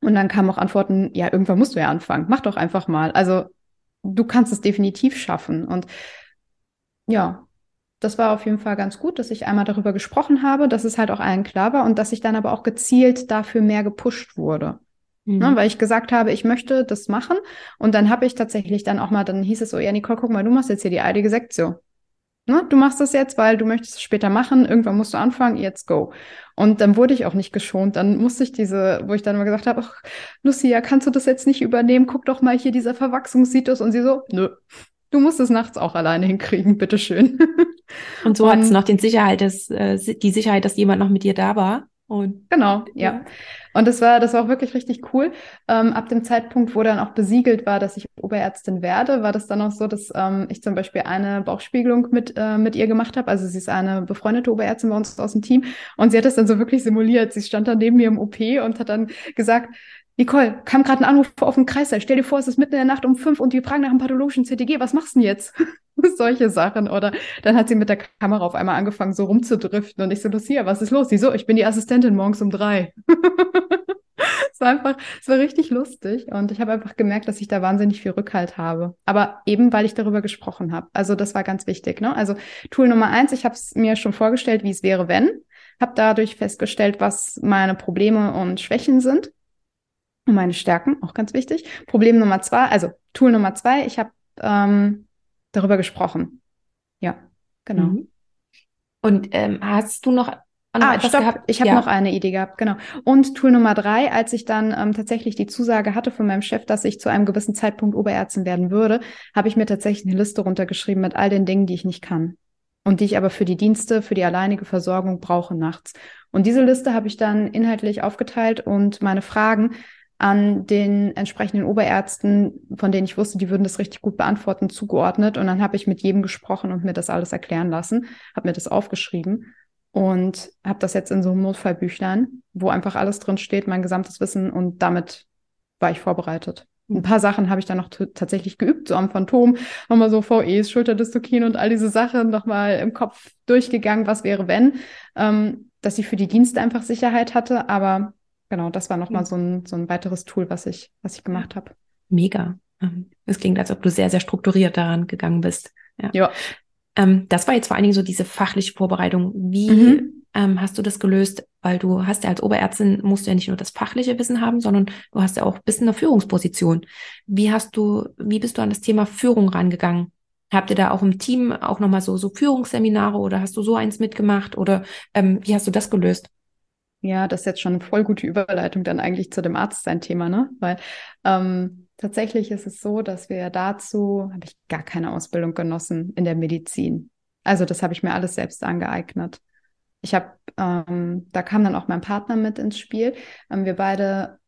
Und dann kamen auch Antworten, ja, irgendwann musst du ja anfangen, mach doch einfach mal. Also du kannst es definitiv schaffen. Und ja, das war auf jeden Fall ganz gut, dass ich einmal darüber gesprochen habe, dass es halt auch allen klar war und dass ich dann aber auch gezielt dafür mehr gepusht wurde. Mhm. Ne, weil ich gesagt habe, ich möchte das machen. Und dann habe ich tatsächlich dann auch mal, dann hieß es so, ja, Nicole, guck mal, du machst jetzt hier die eilige Sektion. Ne? Du machst das jetzt, weil du möchtest es später machen. Irgendwann musst du anfangen, jetzt go. Und dann wurde ich auch nicht geschont. Dann musste ich diese, wo ich dann mal gesagt habe, ach, Lucia, kannst du das jetzt nicht übernehmen? Guck doch mal hier dieser Verwachsungssitus. Und sie so, nö, du musst es nachts auch alleine hinkriegen, bitteschön. Und so hat es noch den Sicherheit, dass, äh, die Sicherheit, dass jemand noch mit dir da war. Und genau, ja. Und das war, das war auch wirklich richtig cool. Ähm, ab dem Zeitpunkt, wo dann auch besiegelt war, dass ich Oberärztin werde, war das dann auch so, dass ähm, ich zum Beispiel eine Bauchspiegelung mit, äh, mit ihr gemacht habe. Also sie ist eine befreundete Oberärztin bei uns aus dem Team und sie hat das dann so wirklich simuliert. Sie stand dann neben mir im OP und hat dann gesagt, Nicole, kam gerade ein Anruf auf den Kreißsaal. Stell dir vor, es ist mitten in der Nacht um fünf und wir fragen nach einem pathologischen CTG. Was machst du denn jetzt? Solche Sachen. Oder dann hat sie mit der Kamera auf einmal angefangen, so rumzudriften. Und ich so, Lucia, was ist los? Sie so, ich bin die Assistentin morgens um drei. es war einfach, es war richtig lustig. Und ich habe einfach gemerkt, dass ich da wahnsinnig viel Rückhalt habe. Aber eben, weil ich darüber gesprochen habe. Also das war ganz wichtig. Ne? Also Tool Nummer eins, ich habe es mir schon vorgestellt, wie es wäre, wenn. Habe dadurch festgestellt, was meine Probleme und Schwächen sind und meine Stärken, auch ganz wichtig. Problem Nummer zwei, also Tool Nummer zwei, ich habe ähm, darüber gesprochen. Ja, genau. Mhm. Und ähm, hast du noch Ah, stopp, gehabt? ich habe ja. noch eine Idee gehabt, genau. Und Tool Nummer drei, als ich dann ähm, tatsächlich die Zusage hatte von meinem Chef, dass ich zu einem gewissen Zeitpunkt Oberärztin werden würde, habe ich mir tatsächlich eine Liste runtergeschrieben mit all den Dingen, die ich nicht kann. Und die ich aber für die Dienste, für die alleinige Versorgung brauche nachts. Und diese Liste habe ich dann inhaltlich aufgeteilt und meine Fragen an den entsprechenden Oberärzten, von denen ich wusste, die würden das richtig gut beantworten, zugeordnet. Und dann habe ich mit jedem gesprochen und mir das alles erklären lassen, habe mir das aufgeschrieben und habe das jetzt in so einem Notfallbüchlein, wo einfach alles drin steht, mein gesamtes Wissen und damit war ich vorbereitet. Ein paar Sachen habe ich dann noch tatsächlich geübt, so am Phantom, nochmal so VEs, Schulterdystokien und all diese Sachen nochmal im Kopf durchgegangen, was wäre, wenn, ähm, dass ich für die Dienste einfach Sicherheit hatte, aber genau, das war nochmal so ein, so ein weiteres Tool, was ich, was ich gemacht habe. Mega. Ähm, es klingt, als ob du sehr, sehr strukturiert daran gegangen bist. Ja. ja. Ähm, das war jetzt vor allen Dingen so diese fachliche Vorbereitung. Wie mhm. ähm, hast du das gelöst? Weil du hast ja als Oberärztin musst du ja nicht nur das fachliche Wissen haben, sondern du hast ja auch bist in der Führungsposition. Wie hast du, wie bist du an das Thema Führung rangegangen? Habt ihr da auch im Team auch nochmal so, so Führungsseminare oder hast du so eins mitgemacht oder ähm, wie hast du das gelöst? Ja, das ist jetzt schon eine voll gute Überleitung dann eigentlich zu dem Arzt sein Thema, ne? Weil ähm, tatsächlich ist es so, dass wir dazu, habe ich gar keine Ausbildung genossen in der Medizin. Also das habe ich mir alles selbst angeeignet. Ich habe, ähm, da kam dann auch mein Partner mit ins Spiel. Ähm, wir beide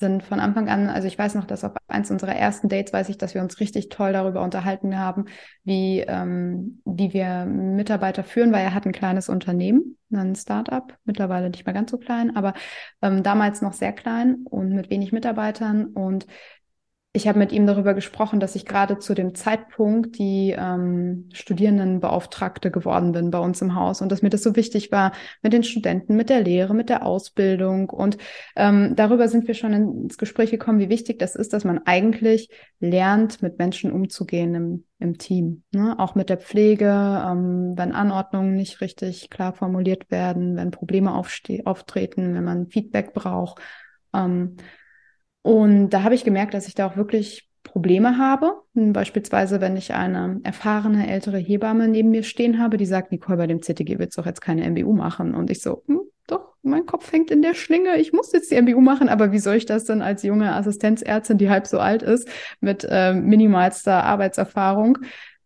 sind von Anfang an, also ich weiß noch, dass auf eins unserer ersten Dates weiß ich, dass wir uns richtig toll darüber unterhalten haben, wie, ähm, wie wir Mitarbeiter führen, weil er hat ein kleines Unternehmen, ein Startup, mittlerweile nicht mehr ganz so klein, aber ähm, damals noch sehr klein und mit wenig Mitarbeitern und ich habe mit ihm darüber gesprochen, dass ich gerade zu dem Zeitpunkt die ähm, Studierendenbeauftragte geworden bin bei uns im Haus und dass mir das so wichtig war mit den Studenten, mit der Lehre, mit der Ausbildung. Und ähm, darüber sind wir schon ins Gespräch gekommen, wie wichtig das ist, dass man eigentlich lernt, mit Menschen umzugehen im, im Team. Ne? Auch mit der Pflege, ähm, wenn Anordnungen nicht richtig klar formuliert werden, wenn Probleme auftreten, wenn man Feedback braucht. Ähm, und da habe ich gemerkt, dass ich da auch wirklich Probleme habe. Beispielsweise, wenn ich eine erfahrene ältere Hebamme neben mir stehen habe, die sagt, Nicole, bei dem CTG willst du doch jetzt keine MBU machen. Und ich so, hm, doch, mein Kopf hängt in der Schlinge, ich muss jetzt die MBU machen, aber wie soll ich das denn als junge Assistenzärztin, die halb so alt ist, mit äh, minimalster Arbeitserfahrung,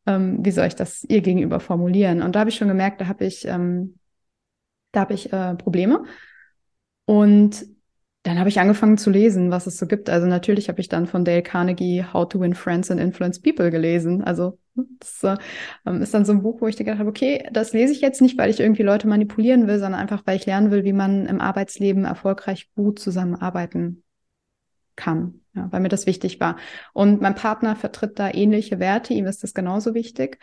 ähm, wie soll ich das ihr gegenüber formulieren? Und da habe ich schon gemerkt, da habe ich, ähm, da habe ich äh, Probleme. Und dann habe ich angefangen zu lesen, was es so gibt. Also natürlich habe ich dann von Dale Carnegie How to Win Friends and Influence People gelesen. Also das äh, ist dann so ein Buch, wo ich gedacht habe, okay, das lese ich jetzt nicht, weil ich irgendwie Leute manipulieren will, sondern einfach, weil ich lernen will, wie man im Arbeitsleben erfolgreich gut zusammenarbeiten kann, ja, weil mir das wichtig war. Und mein Partner vertritt da ähnliche Werte, ihm ist das genauso wichtig.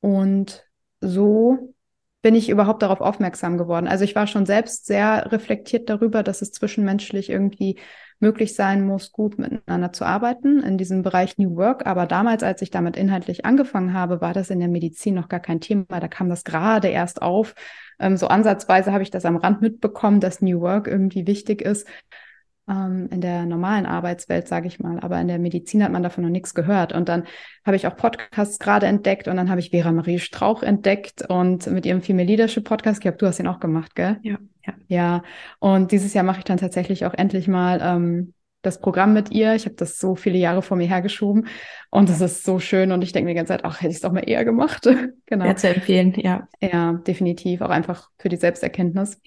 Und so bin ich überhaupt darauf aufmerksam geworden. Also ich war schon selbst sehr reflektiert darüber, dass es zwischenmenschlich irgendwie möglich sein muss, gut miteinander zu arbeiten in diesem Bereich New Work. Aber damals, als ich damit inhaltlich angefangen habe, war das in der Medizin noch gar kein Thema. Da kam das gerade erst auf. Ähm, so ansatzweise habe ich das am Rand mitbekommen, dass New Work irgendwie wichtig ist ähm, in der normalen Arbeitswelt, sage ich mal. Aber in der Medizin hat man davon noch nichts gehört. Und dann habe ich auch Podcasts gerade entdeckt und dann habe ich Vera Marie Strauch entdeckt und mit ihrem Female Leadership Podcast, ich glaube, du hast ihn auch gemacht, gell? Ja. Ja, ja. und dieses Jahr mache ich dann tatsächlich auch endlich mal ähm, das Programm mit ihr. Ich habe das so viele Jahre vor mir hergeschoben und es ist so schön und ich denke mir die ganze Zeit, ach, hätte ich es doch mal eher gemacht. genau. Ja, zu empfehlen, ja. Ja, definitiv. Auch einfach für die Selbsterkenntnis.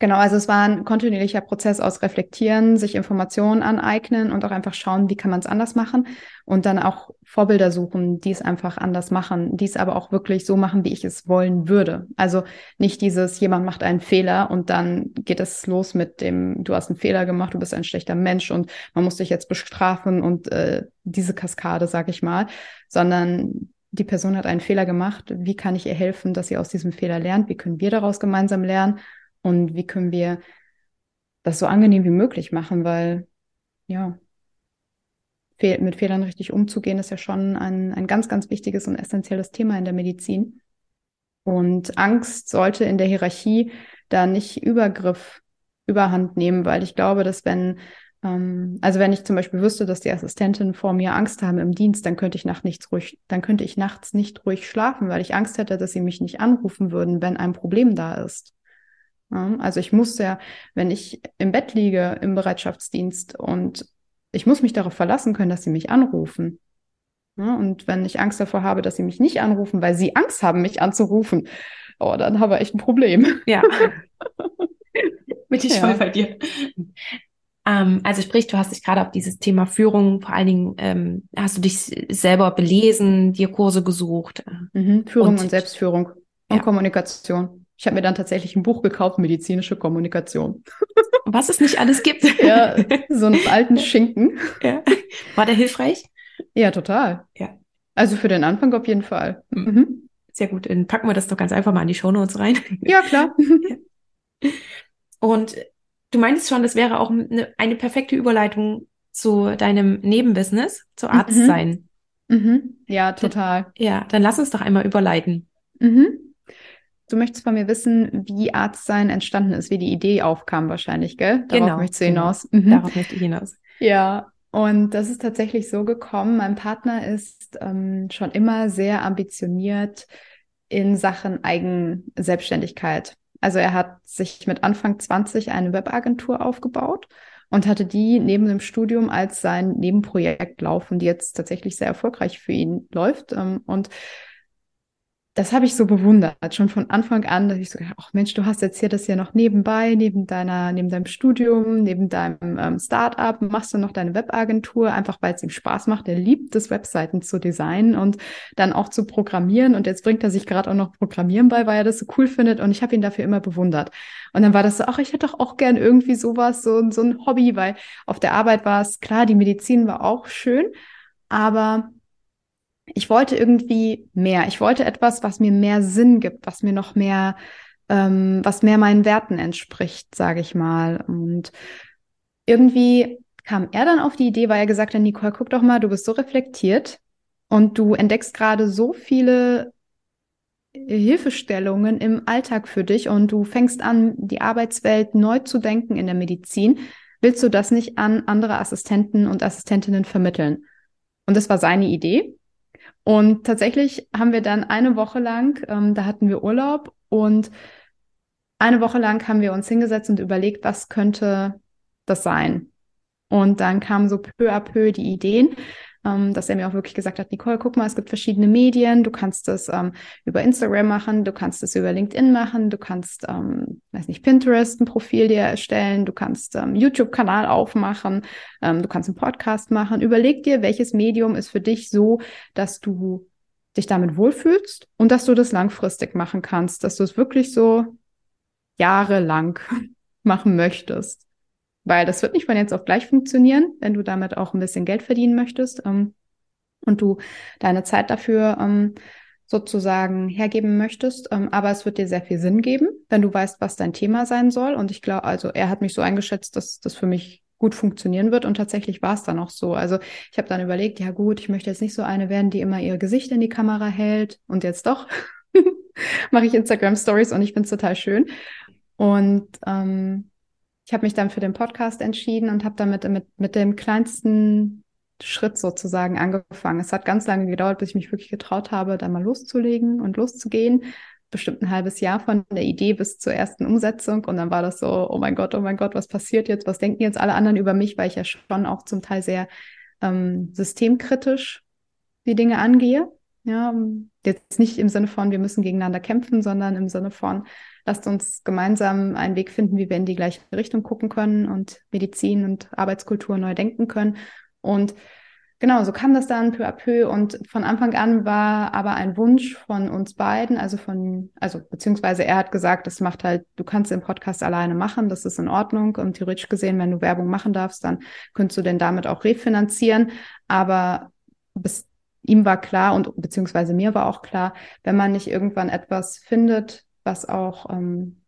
Genau, also es war ein kontinuierlicher Prozess aus Reflektieren, sich Informationen aneignen und auch einfach schauen, wie kann man es anders machen und dann auch Vorbilder suchen, die es einfach anders machen, die es aber auch wirklich so machen, wie ich es wollen würde. Also nicht dieses, jemand macht einen Fehler und dann geht es los mit dem, du hast einen Fehler gemacht, du bist ein schlechter Mensch und man muss dich jetzt bestrafen und äh, diese Kaskade, sag ich mal, sondern die Person hat einen Fehler gemacht, wie kann ich ihr helfen, dass sie aus diesem Fehler lernt, wie können wir daraus gemeinsam lernen und wie können wir das so angenehm wie möglich machen, weil ja, mit Fehlern richtig umzugehen, ist ja schon ein, ein ganz, ganz wichtiges und essentielles Thema in der Medizin. Und Angst sollte in der Hierarchie da nicht Übergriff, Überhand nehmen, weil ich glaube, dass wenn, ähm, also wenn ich zum Beispiel wüsste, dass die Assistentinnen vor mir Angst haben im Dienst, dann könnte ich nachts nichts ruhig, dann könnte ich nachts nicht ruhig schlafen, weil ich Angst hätte, dass sie mich nicht anrufen würden, wenn ein Problem da ist. Also ich muss ja, wenn ich im Bett liege im Bereitschaftsdienst und ich muss mich darauf verlassen können, dass sie mich anrufen. Und wenn ich Angst davor habe, dass sie mich nicht anrufen, weil sie Angst haben, mich anzurufen, oh, dann haben wir echt ein Problem. Ja. Bin ich ja. voll bei dir. Ähm, also sprich, du hast dich gerade auf dieses Thema Führung, vor allen Dingen ähm, hast du dich selber belesen, dir Kurse gesucht. Mhm, Führung und, und Selbstführung und ja. Kommunikation. Ich habe mir dann tatsächlich ein Buch gekauft, medizinische Kommunikation. Was es nicht alles gibt. ja, so einen alten Schinken. Ja. War der hilfreich? Ja, total. Ja. Also für den Anfang auf jeden Fall. Mhm. mhm. Sehr gut. Dann packen wir das doch ganz einfach mal in die Shownotes rein. Ja, klar. Und du meintest schon, das wäre auch eine, eine perfekte Überleitung zu deinem Nebenbusiness, zu Arzt mhm. sein. Mhm. Ja, total. Ja, dann lass uns doch einmal überleiten. Mhm. Du möchtest von mir wissen, wie Arztsein entstanden ist, wie die Idee aufkam wahrscheinlich, gell? Darauf genau. möchtest du hinaus. Mhm. Darauf möchte ich hinaus. Ja, und das ist tatsächlich so gekommen. Mein Partner ist ähm, schon immer sehr ambitioniert in Sachen Eigenselbstständigkeit. Also er hat sich mit Anfang 20 eine Webagentur aufgebaut und hatte die neben dem Studium als sein Nebenprojekt laufen, die jetzt tatsächlich sehr erfolgreich für ihn läuft. Ähm, und das habe ich so bewundert, schon von Anfang an, dass ich so ach Mensch, du hast jetzt hier das ja noch nebenbei, neben deiner, neben deinem Studium, neben deinem ähm, Startup, machst du noch deine Webagentur, einfach weil es ihm Spaß macht. Er liebt es, Webseiten zu designen und dann auch zu programmieren. Und jetzt bringt er sich gerade auch noch Programmieren bei, weil er das so cool findet. Und ich habe ihn dafür immer bewundert. Und dann war das so, ach, ich hätte doch auch gern irgendwie sowas, so, so ein Hobby, weil auf der Arbeit war es klar, die Medizin war auch schön, aber ich wollte irgendwie mehr. Ich wollte etwas, was mir mehr Sinn gibt, was mir noch mehr, ähm, was mehr meinen Werten entspricht, sage ich mal. Und irgendwie kam er dann auf die Idee, weil er gesagt hat, Nicole, guck doch mal, du bist so reflektiert und du entdeckst gerade so viele Hilfestellungen im Alltag für dich und du fängst an, die Arbeitswelt neu zu denken in der Medizin. Willst du das nicht an andere Assistenten und Assistentinnen vermitteln? Und das war seine Idee. Und tatsächlich haben wir dann eine Woche lang, ähm, da hatten wir Urlaub und eine Woche lang haben wir uns hingesetzt und überlegt, was könnte das sein. Und dann kamen so peu à peu die Ideen. Ähm, dass er mir auch wirklich gesagt hat, Nicole, guck mal, es gibt verschiedene Medien, du kannst das ähm, über Instagram machen, du kannst das über LinkedIn machen, du kannst, ähm, weiß nicht, Pinterest ein Profil dir erstellen, du kannst ähm, YouTube-Kanal aufmachen, ähm, du kannst einen Podcast machen. Überleg dir, welches Medium ist für dich so, dass du dich damit wohlfühlst und dass du das langfristig machen kannst, dass du es wirklich so jahrelang machen möchtest. Weil das wird nicht von jetzt auf gleich funktionieren, wenn du damit auch ein bisschen Geld verdienen möchtest ähm, und du deine Zeit dafür ähm, sozusagen hergeben möchtest. Ähm, aber es wird dir sehr viel Sinn geben, wenn du weißt, was dein Thema sein soll. Und ich glaube, also er hat mich so eingeschätzt, dass das für mich gut funktionieren wird. Und tatsächlich war es dann auch so. Also ich habe dann überlegt, ja gut, ich möchte jetzt nicht so eine werden, die immer ihr Gesicht in die Kamera hält. Und jetzt doch mache ich Instagram Stories und ich finde es total schön. Und ähm, ich habe mich dann für den Podcast entschieden und habe damit mit, mit dem kleinsten Schritt sozusagen angefangen. Es hat ganz lange gedauert, bis ich mich wirklich getraut habe, da mal loszulegen und loszugehen. Bestimmt ein halbes Jahr von der Idee bis zur ersten Umsetzung. Und dann war das so, oh mein Gott, oh mein Gott, was passiert jetzt? Was denken jetzt alle anderen über mich? Weil ich ja schon auch zum Teil sehr ähm, systemkritisch die Dinge angehe. Ja, jetzt nicht im Sinne von, wir müssen gegeneinander kämpfen, sondern im Sinne von, lasst uns gemeinsam einen Weg finden, wie wir in die gleiche Richtung gucken können und Medizin und Arbeitskultur neu denken können. Und genau, so kam das dann peu à peu. Und von Anfang an war aber ein Wunsch von uns beiden, also von, also beziehungsweise er hat gesagt, das macht halt, du kannst den Podcast alleine machen, das ist in Ordnung. Und theoretisch gesehen, wenn du Werbung machen darfst, dann könntest du den damit auch refinanzieren. Aber bis ihm war klar und beziehungsweise mir war auch klar, wenn man nicht irgendwann etwas findet, was auch ähm,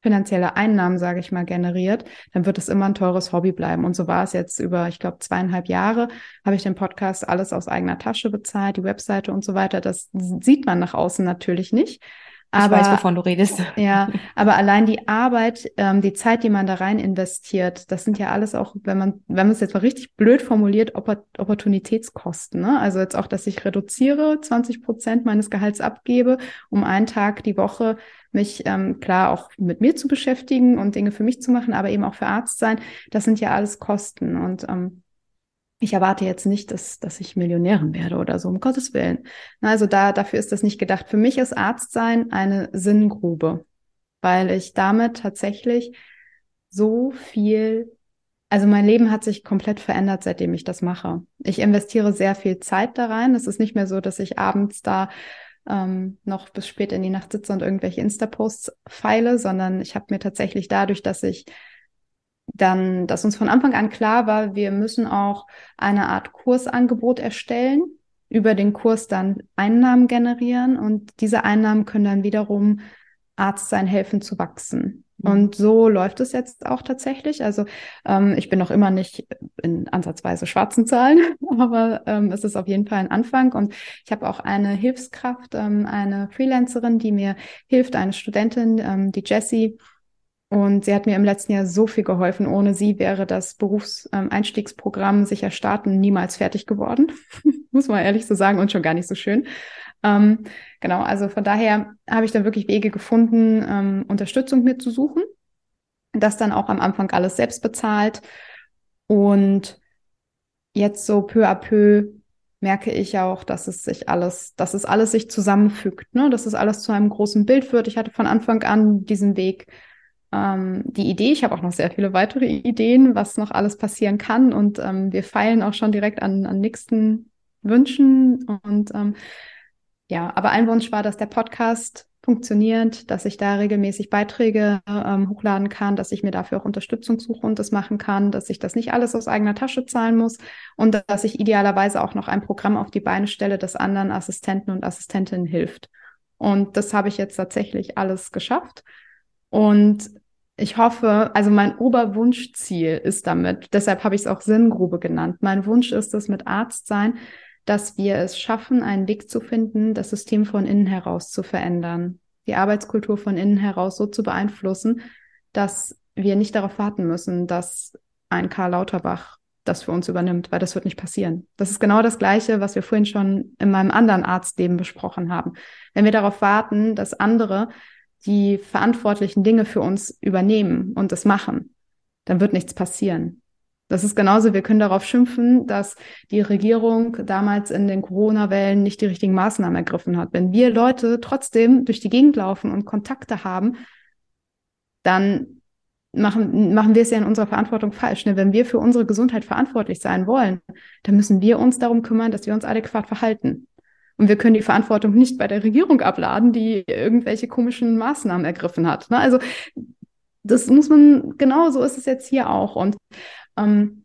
finanzielle Einnahmen, sage ich mal, generiert, dann wird es immer ein teures Hobby bleiben. Und so war es jetzt über, ich glaube, zweieinhalb Jahre, habe ich den Podcast alles aus eigener Tasche bezahlt, die Webseite und so weiter. Das sieht man nach außen natürlich nicht. Aber, ich weiß, wovon du redest. Ja, aber allein die Arbeit, ähm, die Zeit, die man da rein investiert, das sind ja alles auch, wenn man, wenn man es jetzt mal richtig blöd formuliert, Oppor Opportunitätskosten. Ne? Also jetzt auch, dass ich reduziere, 20 Prozent meines Gehalts abgebe, um einen Tag die Woche mich ähm, klar auch mit mir zu beschäftigen und Dinge für mich zu machen, aber eben auch für Arzt sein. Das sind ja alles Kosten und ähm, ich erwarte jetzt nicht, dass, dass ich Millionärin werde oder so, um Gottes Willen. Also da, dafür ist das nicht gedacht. Für mich ist Arztsein eine Sinngrube, weil ich damit tatsächlich so viel, also mein Leben hat sich komplett verändert, seitdem ich das mache. Ich investiere sehr viel Zeit da rein. Es ist nicht mehr so, dass ich abends da ähm, noch bis spät in die Nacht sitze und irgendwelche Insta-Posts feile, sondern ich habe mir tatsächlich dadurch, dass ich dann, dass uns von Anfang an klar war, wir müssen auch eine Art Kursangebot erstellen, über den Kurs dann Einnahmen generieren und diese Einnahmen können dann wiederum Arzt sein helfen zu wachsen. Mhm. Und so läuft es jetzt auch tatsächlich. Also ähm, ich bin noch immer nicht in ansatzweise schwarzen Zahlen, aber ähm, es ist auf jeden Fall ein Anfang. Und ich habe auch eine Hilfskraft, ähm, eine Freelancerin, die mir hilft, eine Studentin, ähm, die Jessie, und sie hat mir im letzten Jahr so viel geholfen. Ohne sie wäre das Berufseinstiegsprogramm sicher starten niemals fertig geworden. Muss man ehrlich so sagen und schon gar nicht so schön. Ähm, genau, also von daher habe ich dann wirklich Wege gefunden, ähm, Unterstützung mitzusuchen. Das dann auch am Anfang alles selbst bezahlt. Und jetzt so peu à peu merke ich auch, dass es sich alles, dass es alles sich zusammenfügt, ne? dass es alles zu einem großen Bild wird. Ich hatte von Anfang an diesen Weg ähm, die Idee. Ich habe auch noch sehr viele weitere Ideen, was noch alles passieren kann. Und ähm, wir feilen auch schon direkt an, an nächsten Wünschen. Und ähm, ja, aber ein Wunsch war, dass der Podcast funktioniert, dass ich da regelmäßig Beiträge ähm, hochladen kann, dass ich mir dafür auch Unterstützung suche und das machen kann, dass ich das nicht alles aus eigener Tasche zahlen muss und dass ich idealerweise auch noch ein Programm auf die Beine stelle, das anderen Assistenten und Assistentinnen hilft. Und das habe ich jetzt tatsächlich alles geschafft. Und ich hoffe, also mein Oberwunschziel ist damit, deshalb habe ich es auch Sinngrube genannt. Mein Wunsch ist es mit Arzt sein, dass wir es schaffen, einen Weg zu finden, das System von innen heraus zu verändern, die Arbeitskultur von innen heraus so zu beeinflussen, dass wir nicht darauf warten müssen, dass ein Karl Lauterbach das für uns übernimmt, weil das wird nicht passieren. Das ist genau das Gleiche, was wir vorhin schon in meinem anderen Arztleben besprochen haben. Wenn wir darauf warten, dass andere die verantwortlichen Dinge für uns übernehmen und es machen, dann wird nichts passieren. Das ist genauso, wir können darauf schimpfen, dass die Regierung damals in den Corona-Wellen nicht die richtigen Maßnahmen ergriffen hat. Wenn wir Leute trotzdem durch die Gegend laufen und Kontakte haben, dann machen, machen wir es ja in unserer Verantwortung falsch. Ne? Wenn wir für unsere Gesundheit verantwortlich sein wollen, dann müssen wir uns darum kümmern, dass wir uns adäquat verhalten. Und wir können die Verantwortung nicht bei der Regierung abladen, die irgendwelche komischen Maßnahmen ergriffen hat. Ne? Also das muss man, genau so ist es jetzt hier auch. Und ähm,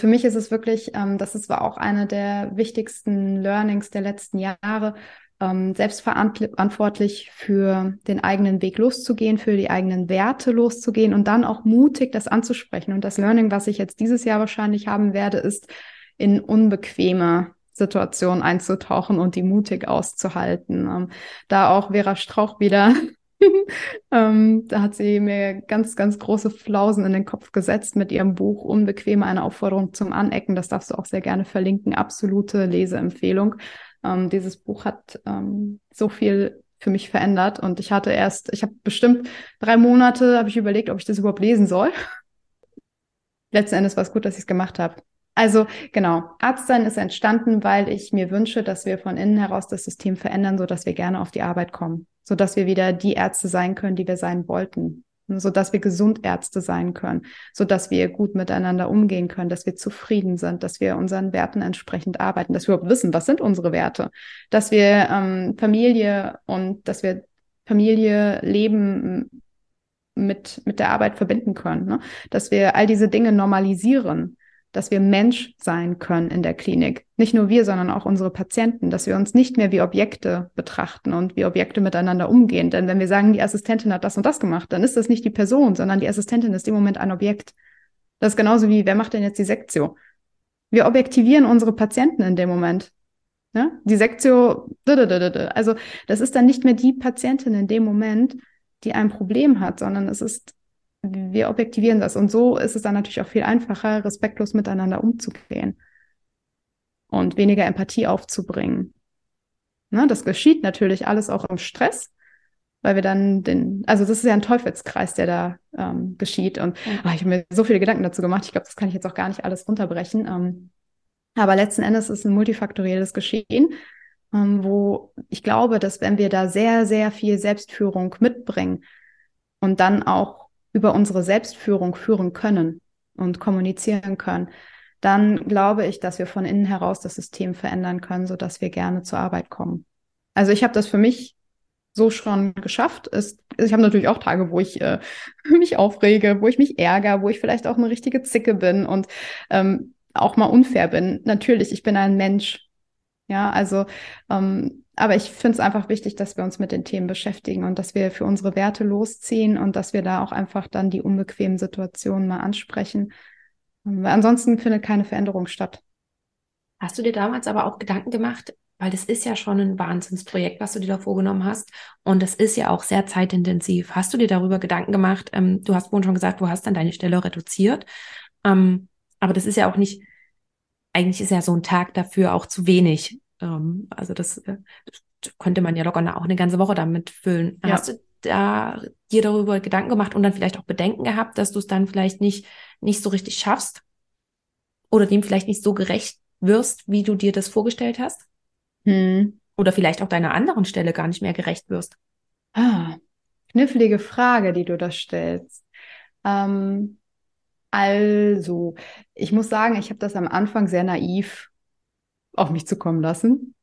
für mich ist es wirklich, ähm, das ist war auch eine der wichtigsten Learnings der letzten Jahre, ähm, selbstverantwortlich für den eigenen Weg loszugehen, für die eigenen Werte loszugehen und dann auch mutig das anzusprechen. Und das Learning, was ich jetzt dieses Jahr wahrscheinlich haben werde, ist in unbequeme Situationen einzutauchen und die mutig auszuhalten. Ähm, da auch Vera Strauch wieder ähm, da hat sie mir ganz, ganz große Flausen in den Kopf gesetzt mit ihrem Buch Unbequem, eine Aufforderung zum Anecken. Das darfst du auch sehr gerne verlinken. Absolute Leseempfehlung. Ähm, dieses Buch hat ähm, so viel für mich verändert und ich hatte erst, ich habe bestimmt drei Monate, habe ich überlegt, ob ich das überhaupt lesen soll. Letzten Endes war es gut, dass ich es gemacht habe. Also genau, Arztsein ist entstanden, weil ich mir wünsche, dass wir von innen heraus das System verändern, so dass wir gerne auf die Arbeit kommen. So dass wir wieder die Ärzte sein können, die wir sein wollten, so dass wir Gesundärzte sein können, so dass wir gut miteinander umgehen können, dass wir zufrieden sind, dass wir unseren Werten entsprechend arbeiten, dass wir überhaupt wissen, was sind unsere Werte, dass wir ähm, Familie und dass wir Familie, Leben mit, mit der Arbeit verbinden können, ne? dass wir all diese Dinge normalisieren, dass wir Mensch sein können in der Klinik. Nicht nur wir, sondern auch unsere Patienten, dass wir uns nicht mehr wie Objekte betrachten und wie Objekte miteinander umgehen. Denn wenn wir sagen, die Assistentin hat das und das gemacht, dann ist das nicht die Person, sondern die Assistentin ist im Moment ein Objekt. Das ist genauso wie, wer macht denn jetzt die Sektio? Wir objektivieren unsere Patienten in dem Moment. Ja? Die Sektio, also das ist dann nicht mehr die Patientin in dem Moment, die ein Problem hat, sondern es ist wir objektivieren das. Und so ist es dann natürlich auch viel einfacher, respektlos miteinander umzugehen und weniger Empathie aufzubringen. Ne, das geschieht natürlich alles auch im Stress, weil wir dann den, also das ist ja ein Teufelskreis, der da ähm, geschieht. Und oh, ich habe mir so viele Gedanken dazu gemacht. Ich glaube, das kann ich jetzt auch gar nicht alles runterbrechen. Ähm, aber letzten Endes ist es ein multifaktorielles Geschehen, ähm, wo ich glaube, dass wenn wir da sehr, sehr viel Selbstführung mitbringen und dann auch über unsere Selbstführung führen können und kommunizieren können, dann glaube ich, dass wir von innen heraus das System verändern können, so dass wir gerne zur Arbeit kommen. Also ich habe das für mich so schon geschafft. Es, ich habe natürlich auch Tage, wo ich äh, mich aufrege, wo ich mich ärgere, wo ich vielleicht auch eine richtige Zicke bin und ähm, auch mal unfair bin. Natürlich, ich bin ein Mensch. Ja, also ähm, aber ich finde es einfach wichtig, dass wir uns mit den Themen beschäftigen und dass wir für unsere Werte losziehen und dass wir da auch einfach dann die unbequemen Situationen mal ansprechen. Weil ansonsten findet keine Veränderung statt. Hast du dir damals aber auch Gedanken gemacht, weil das ist ja schon ein Wahnsinnsprojekt, was du dir da vorgenommen hast. Und das ist ja auch sehr zeitintensiv. Hast du dir darüber Gedanken gemacht? Ähm, du hast vorhin schon gesagt, du hast dann deine Stelle reduziert. Ähm, aber das ist ja auch nicht, eigentlich ist ja so ein Tag dafür auch zu wenig. Ähm, also das, äh, das, könnte man ja locker auch eine ganze Woche damit füllen. Ja. Hast du da dir darüber Gedanken gemacht und dann vielleicht auch Bedenken gehabt, dass du es dann vielleicht nicht, nicht so richtig schaffst? Oder dem vielleicht nicht so gerecht wirst, wie du dir das vorgestellt hast? Hm. Oder vielleicht auch deiner anderen Stelle gar nicht mehr gerecht wirst? Ah, knifflige Frage, die du da stellst. Ähm, also, ich muss sagen, ich habe das am Anfang sehr naiv auf mich zukommen lassen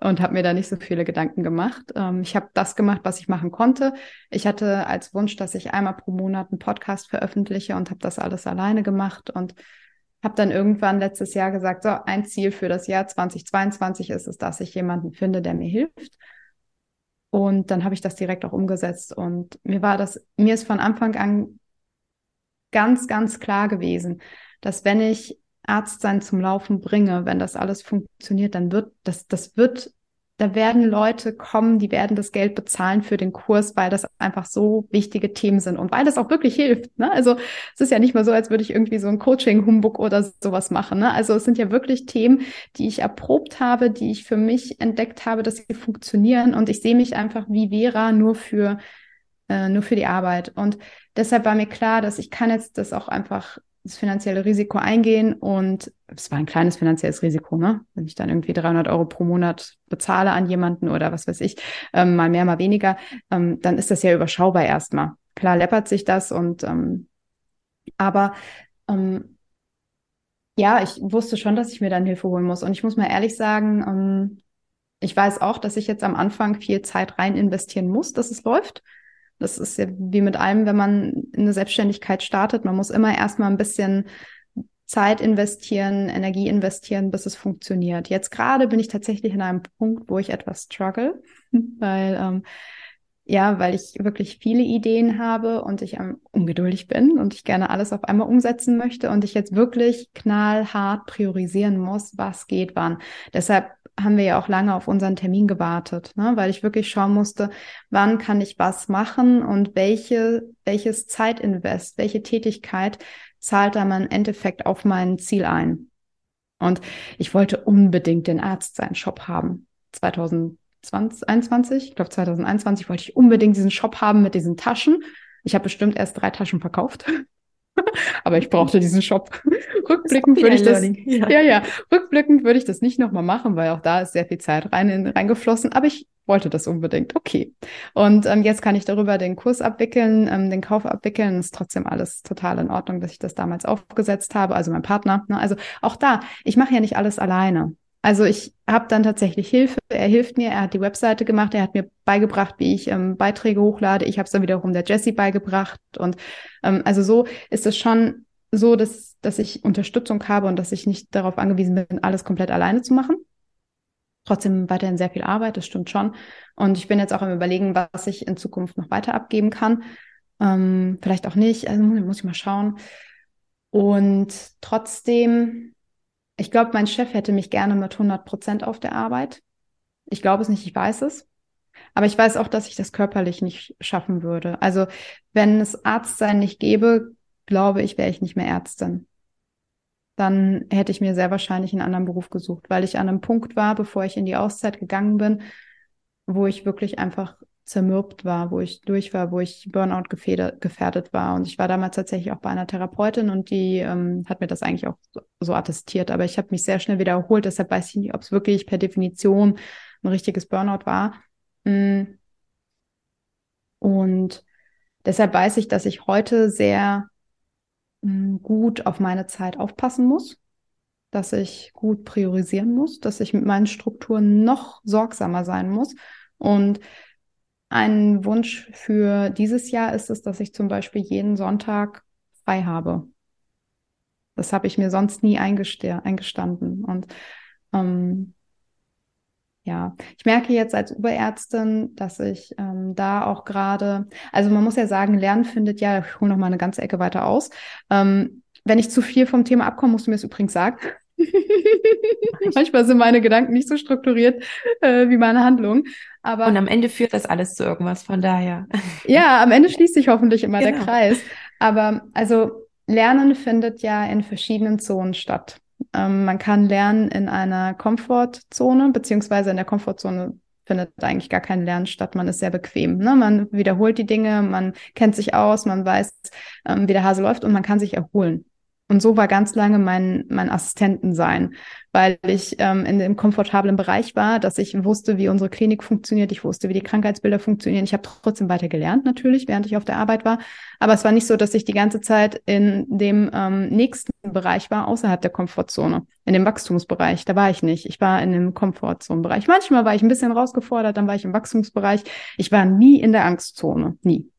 und habe mir da nicht so viele Gedanken gemacht. Ähm, ich habe das gemacht, was ich machen konnte. Ich hatte als Wunsch, dass ich einmal pro Monat einen Podcast veröffentliche und habe das alles alleine gemacht und habe dann irgendwann letztes Jahr gesagt, so ein Ziel für das Jahr 2022 ist es, dass ich jemanden finde, der mir hilft. Und dann habe ich das direkt auch umgesetzt und mir war das, mir ist von Anfang an ganz, ganz klar gewesen, dass wenn ich Arztsein zum Laufen bringe, wenn das alles funktioniert, dann wird das, das wird, da werden Leute kommen, die werden das Geld bezahlen für den Kurs, weil das einfach so wichtige Themen sind und weil das auch wirklich hilft. Ne? Also es ist ja nicht mal so, als würde ich irgendwie so ein Coaching-Humbug oder sowas machen. Ne? Also es sind ja wirklich Themen, die ich erprobt habe, die ich für mich entdeckt habe, dass sie funktionieren und ich sehe mich einfach wie Vera nur für äh, nur für die Arbeit. Und deshalb war mir klar, dass ich kann jetzt das auch einfach das finanzielle Risiko eingehen und es war ein kleines finanzielles Risiko, ne? Wenn ich dann irgendwie 300 Euro pro Monat bezahle an jemanden oder was weiß ich, ähm, mal mehr, mal weniger, ähm, dann ist das ja überschaubar erstmal. Klar läppert sich das und ähm, aber ähm, ja, ich wusste schon, dass ich mir dann Hilfe holen muss. Und ich muss mal ehrlich sagen, ähm, ich weiß auch, dass ich jetzt am Anfang viel Zeit rein investieren muss, dass es läuft. Das ist ja wie mit allem, wenn man in eine Selbstständigkeit startet. Man muss immer erstmal ein bisschen Zeit investieren, Energie investieren, bis es funktioniert. Jetzt gerade bin ich tatsächlich in einem Punkt, wo ich etwas struggle, weil ähm, ja, weil ich wirklich viele Ideen habe und ich ähm, ungeduldig bin und ich gerne alles auf einmal umsetzen möchte und ich jetzt wirklich knallhart priorisieren muss, was geht wann. Deshalb haben wir ja auch lange auf unseren Termin gewartet, ne? weil ich wirklich schauen musste, wann kann ich was machen und welche, welches Zeitinvest, welche Tätigkeit zahlt da im Endeffekt auf mein Ziel ein. Und ich wollte unbedingt den Arzt seinen Shop haben. 2021, ich glaube 2021 wollte ich unbedingt diesen Shop haben mit diesen Taschen. Ich habe bestimmt erst drei Taschen verkauft. Aber ich brauchte diesen Shop. Rückblickend würde ich das, ja. ja, ja, rückblickend würde ich das nicht nochmal machen, weil auch da ist sehr viel Zeit rein, in, reingeflossen. Aber ich wollte das unbedingt. Okay. Und ähm, jetzt kann ich darüber den Kurs abwickeln, ähm, den Kauf abwickeln. Ist trotzdem alles total in Ordnung, dass ich das damals aufgesetzt habe. Also mein Partner. Ne? Also auch da, ich mache ja nicht alles alleine. Also ich habe dann tatsächlich Hilfe. Er hilft mir. Er hat die Webseite gemacht. Er hat mir beigebracht, wie ich ähm, Beiträge hochlade. Ich habe es dann wiederum der Jessie beigebracht. Und ähm, also so ist es schon so, dass, dass ich Unterstützung habe und dass ich nicht darauf angewiesen bin, alles komplett alleine zu machen. Trotzdem weiterhin sehr viel Arbeit, das stimmt schon. Und ich bin jetzt auch am Überlegen, was ich in Zukunft noch weiter abgeben kann. Ähm, vielleicht auch nicht, also muss ich mal schauen. Und trotzdem ich glaube, mein Chef hätte mich gerne mit 100 Prozent auf der Arbeit. Ich glaube es nicht, ich weiß es. Aber ich weiß auch, dass ich das körperlich nicht schaffen würde. Also wenn es Arztsein nicht gäbe, glaube ich, wäre ich nicht mehr Ärztin. Dann hätte ich mir sehr wahrscheinlich einen anderen Beruf gesucht, weil ich an einem Punkt war, bevor ich in die Auszeit gegangen bin, wo ich wirklich einfach zermürbt war, wo ich durch war, wo ich Burnout gefährdet war. Und ich war damals tatsächlich auch bei einer Therapeutin und die ähm, hat mir das eigentlich auch so, so attestiert. Aber ich habe mich sehr schnell wieder erholt, deshalb weiß ich nicht, ob es wirklich per Definition ein richtiges Burnout war. Mm. Und deshalb weiß ich, dass ich heute sehr mm, gut auf meine Zeit aufpassen muss, dass ich gut priorisieren muss, dass ich mit meinen Strukturen noch sorgsamer sein muss. Und ein Wunsch für dieses Jahr ist es, dass ich zum Beispiel jeden Sonntag frei habe. Das habe ich mir sonst nie eingestanden. Und ähm, ja, ich merke jetzt als Oberärztin, dass ich ähm, da auch gerade, also man muss ja sagen, Lernen findet ja, ich hole noch mal eine ganze Ecke weiter aus. Ähm, wenn ich zu viel vom Thema abkomme, musst du mir es übrigens sagen. Manchmal sind meine Gedanken nicht so strukturiert äh, wie meine Handlungen. Aber und am Ende führt das alles zu irgendwas, von daher. Ja, am Ende schließt sich hoffentlich immer genau. der Kreis. Aber also Lernen findet ja in verschiedenen Zonen statt. Ähm, man kann lernen in einer Komfortzone, beziehungsweise in der Komfortzone findet eigentlich gar kein Lernen statt. Man ist sehr bequem. Ne? Man wiederholt die Dinge, man kennt sich aus, man weiß, ähm, wie der Hase läuft und man kann sich erholen. Und so war ganz lange mein, mein Assistenten sein, weil ich ähm, in dem komfortablen Bereich war, dass ich wusste, wie unsere Klinik funktioniert, ich wusste, wie die Krankheitsbilder funktionieren. Ich habe trotzdem weiter gelernt, natürlich, während ich auf der Arbeit war. Aber es war nicht so, dass ich die ganze Zeit in dem ähm, nächsten Bereich war, außerhalb der Komfortzone, in dem Wachstumsbereich. Da war ich nicht. Ich war in dem Komfortzonenbereich. Manchmal war ich ein bisschen herausgefordert, dann war ich im Wachstumsbereich. Ich war nie in der Angstzone, nie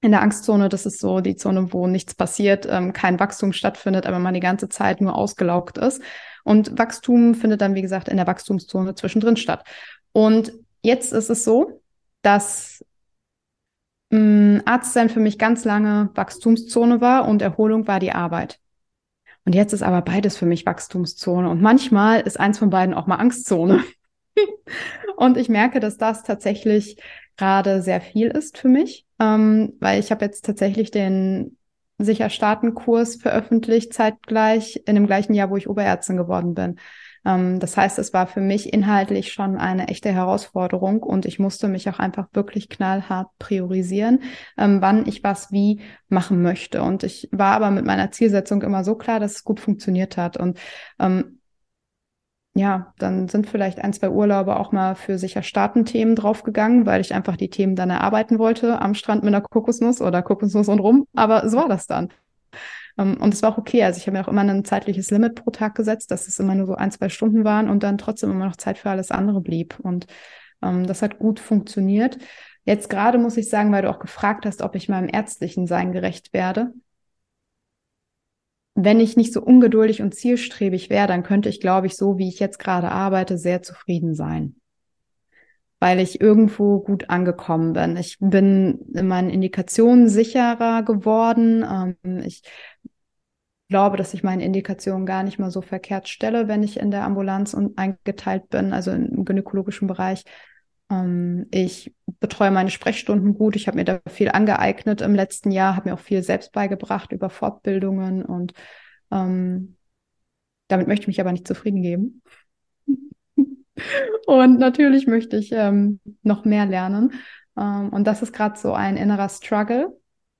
in der Angstzone, das ist so die Zone, wo nichts passiert, ähm, kein Wachstum stattfindet, aber man die ganze Zeit nur ausgelaugt ist. Und Wachstum findet dann, wie gesagt, in der Wachstumszone zwischendrin statt. Und jetzt ist es so, dass mh, Arztsein für mich ganz lange Wachstumszone war und Erholung war die Arbeit. Und jetzt ist aber beides für mich Wachstumszone. Und manchmal ist eins von beiden auch mal Angstzone. und ich merke, dass das tatsächlich gerade sehr viel ist für mich ähm, weil ich habe jetzt tatsächlich den sicher starten Kurs veröffentlicht, zeitgleich in dem gleichen Jahr, wo ich Oberärztin geworden bin. Ähm, das heißt, es war für mich inhaltlich schon eine echte Herausforderung und ich musste mich auch einfach wirklich knallhart priorisieren, ähm, wann ich was wie machen möchte. Und ich war aber mit meiner Zielsetzung immer so klar, dass es gut funktioniert hat. Und ähm, ja, dann sind vielleicht ein, zwei Urlaube auch mal für sicher Staaten-Themen draufgegangen, weil ich einfach die Themen dann erarbeiten wollte am Strand mit einer Kokosnuss oder Kokosnuss und rum. Aber so war das dann. Ähm, und es war auch okay. Also ich habe mir auch immer ein zeitliches Limit pro Tag gesetzt, dass es immer nur so ein, zwei Stunden waren und dann trotzdem immer noch Zeit für alles andere blieb. Und ähm, das hat gut funktioniert. Jetzt gerade muss ich sagen, weil du auch gefragt hast, ob ich meinem ärztlichen Sein gerecht werde wenn ich nicht so ungeduldig und zielstrebig wäre, dann könnte ich, glaube ich, so wie ich jetzt gerade arbeite, sehr zufrieden sein. Weil ich irgendwo gut angekommen bin. Ich bin in meinen Indikationen sicherer geworden. Ähm, ich glaube, dass ich meine Indikationen gar nicht mal so verkehrt stelle, wenn ich in der Ambulanz eingeteilt bin, also im gynäkologischen Bereich. Ähm, ich betreue meine Sprechstunden gut. Ich habe mir da viel angeeignet im letzten Jahr, habe mir auch viel selbst beigebracht über Fortbildungen und ähm, damit möchte ich mich aber nicht zufrieden geben. und natürlich möchte ich ähm, noch mehr lernen. Ähm, und das ist gerade so ein innerer Struggle,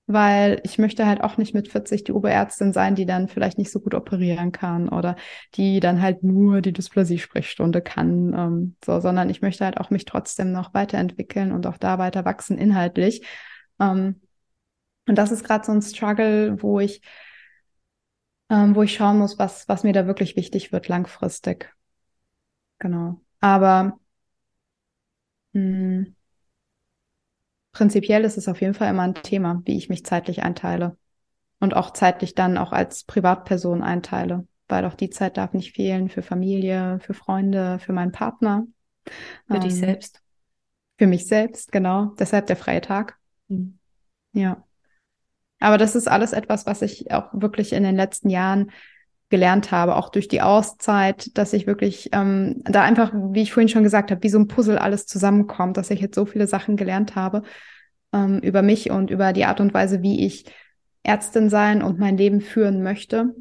weil ich möchte halt auch nicht mit 40 die Oberärztin sein, die dann vielleicht nicht so gut operieren kann oder die dann halt nur die Dysplasie-Sprechstunde kann, ähm, so, sondern ich möchte halt auch mich trotzdem noch weiterentwickeln und auch da weiter wachsen inhaltlich. Ähm, und das ist gerade so ein Struggle, wo ich, ähm, wo ich schauen muss, was, was mir da wirklich wichtig wird langfristig. Genau. Aber mh, hm, prinzipiell ist es auf jeden Fall immer ein Thema, wie ich mich zeitlich einteile. Und auch zeitlich dann auch als Privatperson einteile, weil auch die Zeit darf nicht fehlen für Familie, für Freunde, für meinen Partner. Für ähm, dich selbst. Für mich selbst, genau. Deshalb der freie Tag. Mhm. Ja. Aber das ist alles etwas, was ich auch wirklich in den letzten Jahren gelernt habe, auch durch die Auszeit, dass ich wirklich ähm, da einfach, wie ich vorhin schon gesagt habe, wie so ein Puzzle alles zusammenkommt, dass ich jetzt so viele Sachen gelernt habe ähm, über mich und über die Art und Weise, wie ich Ärztin sein und mein Leben führen möchte,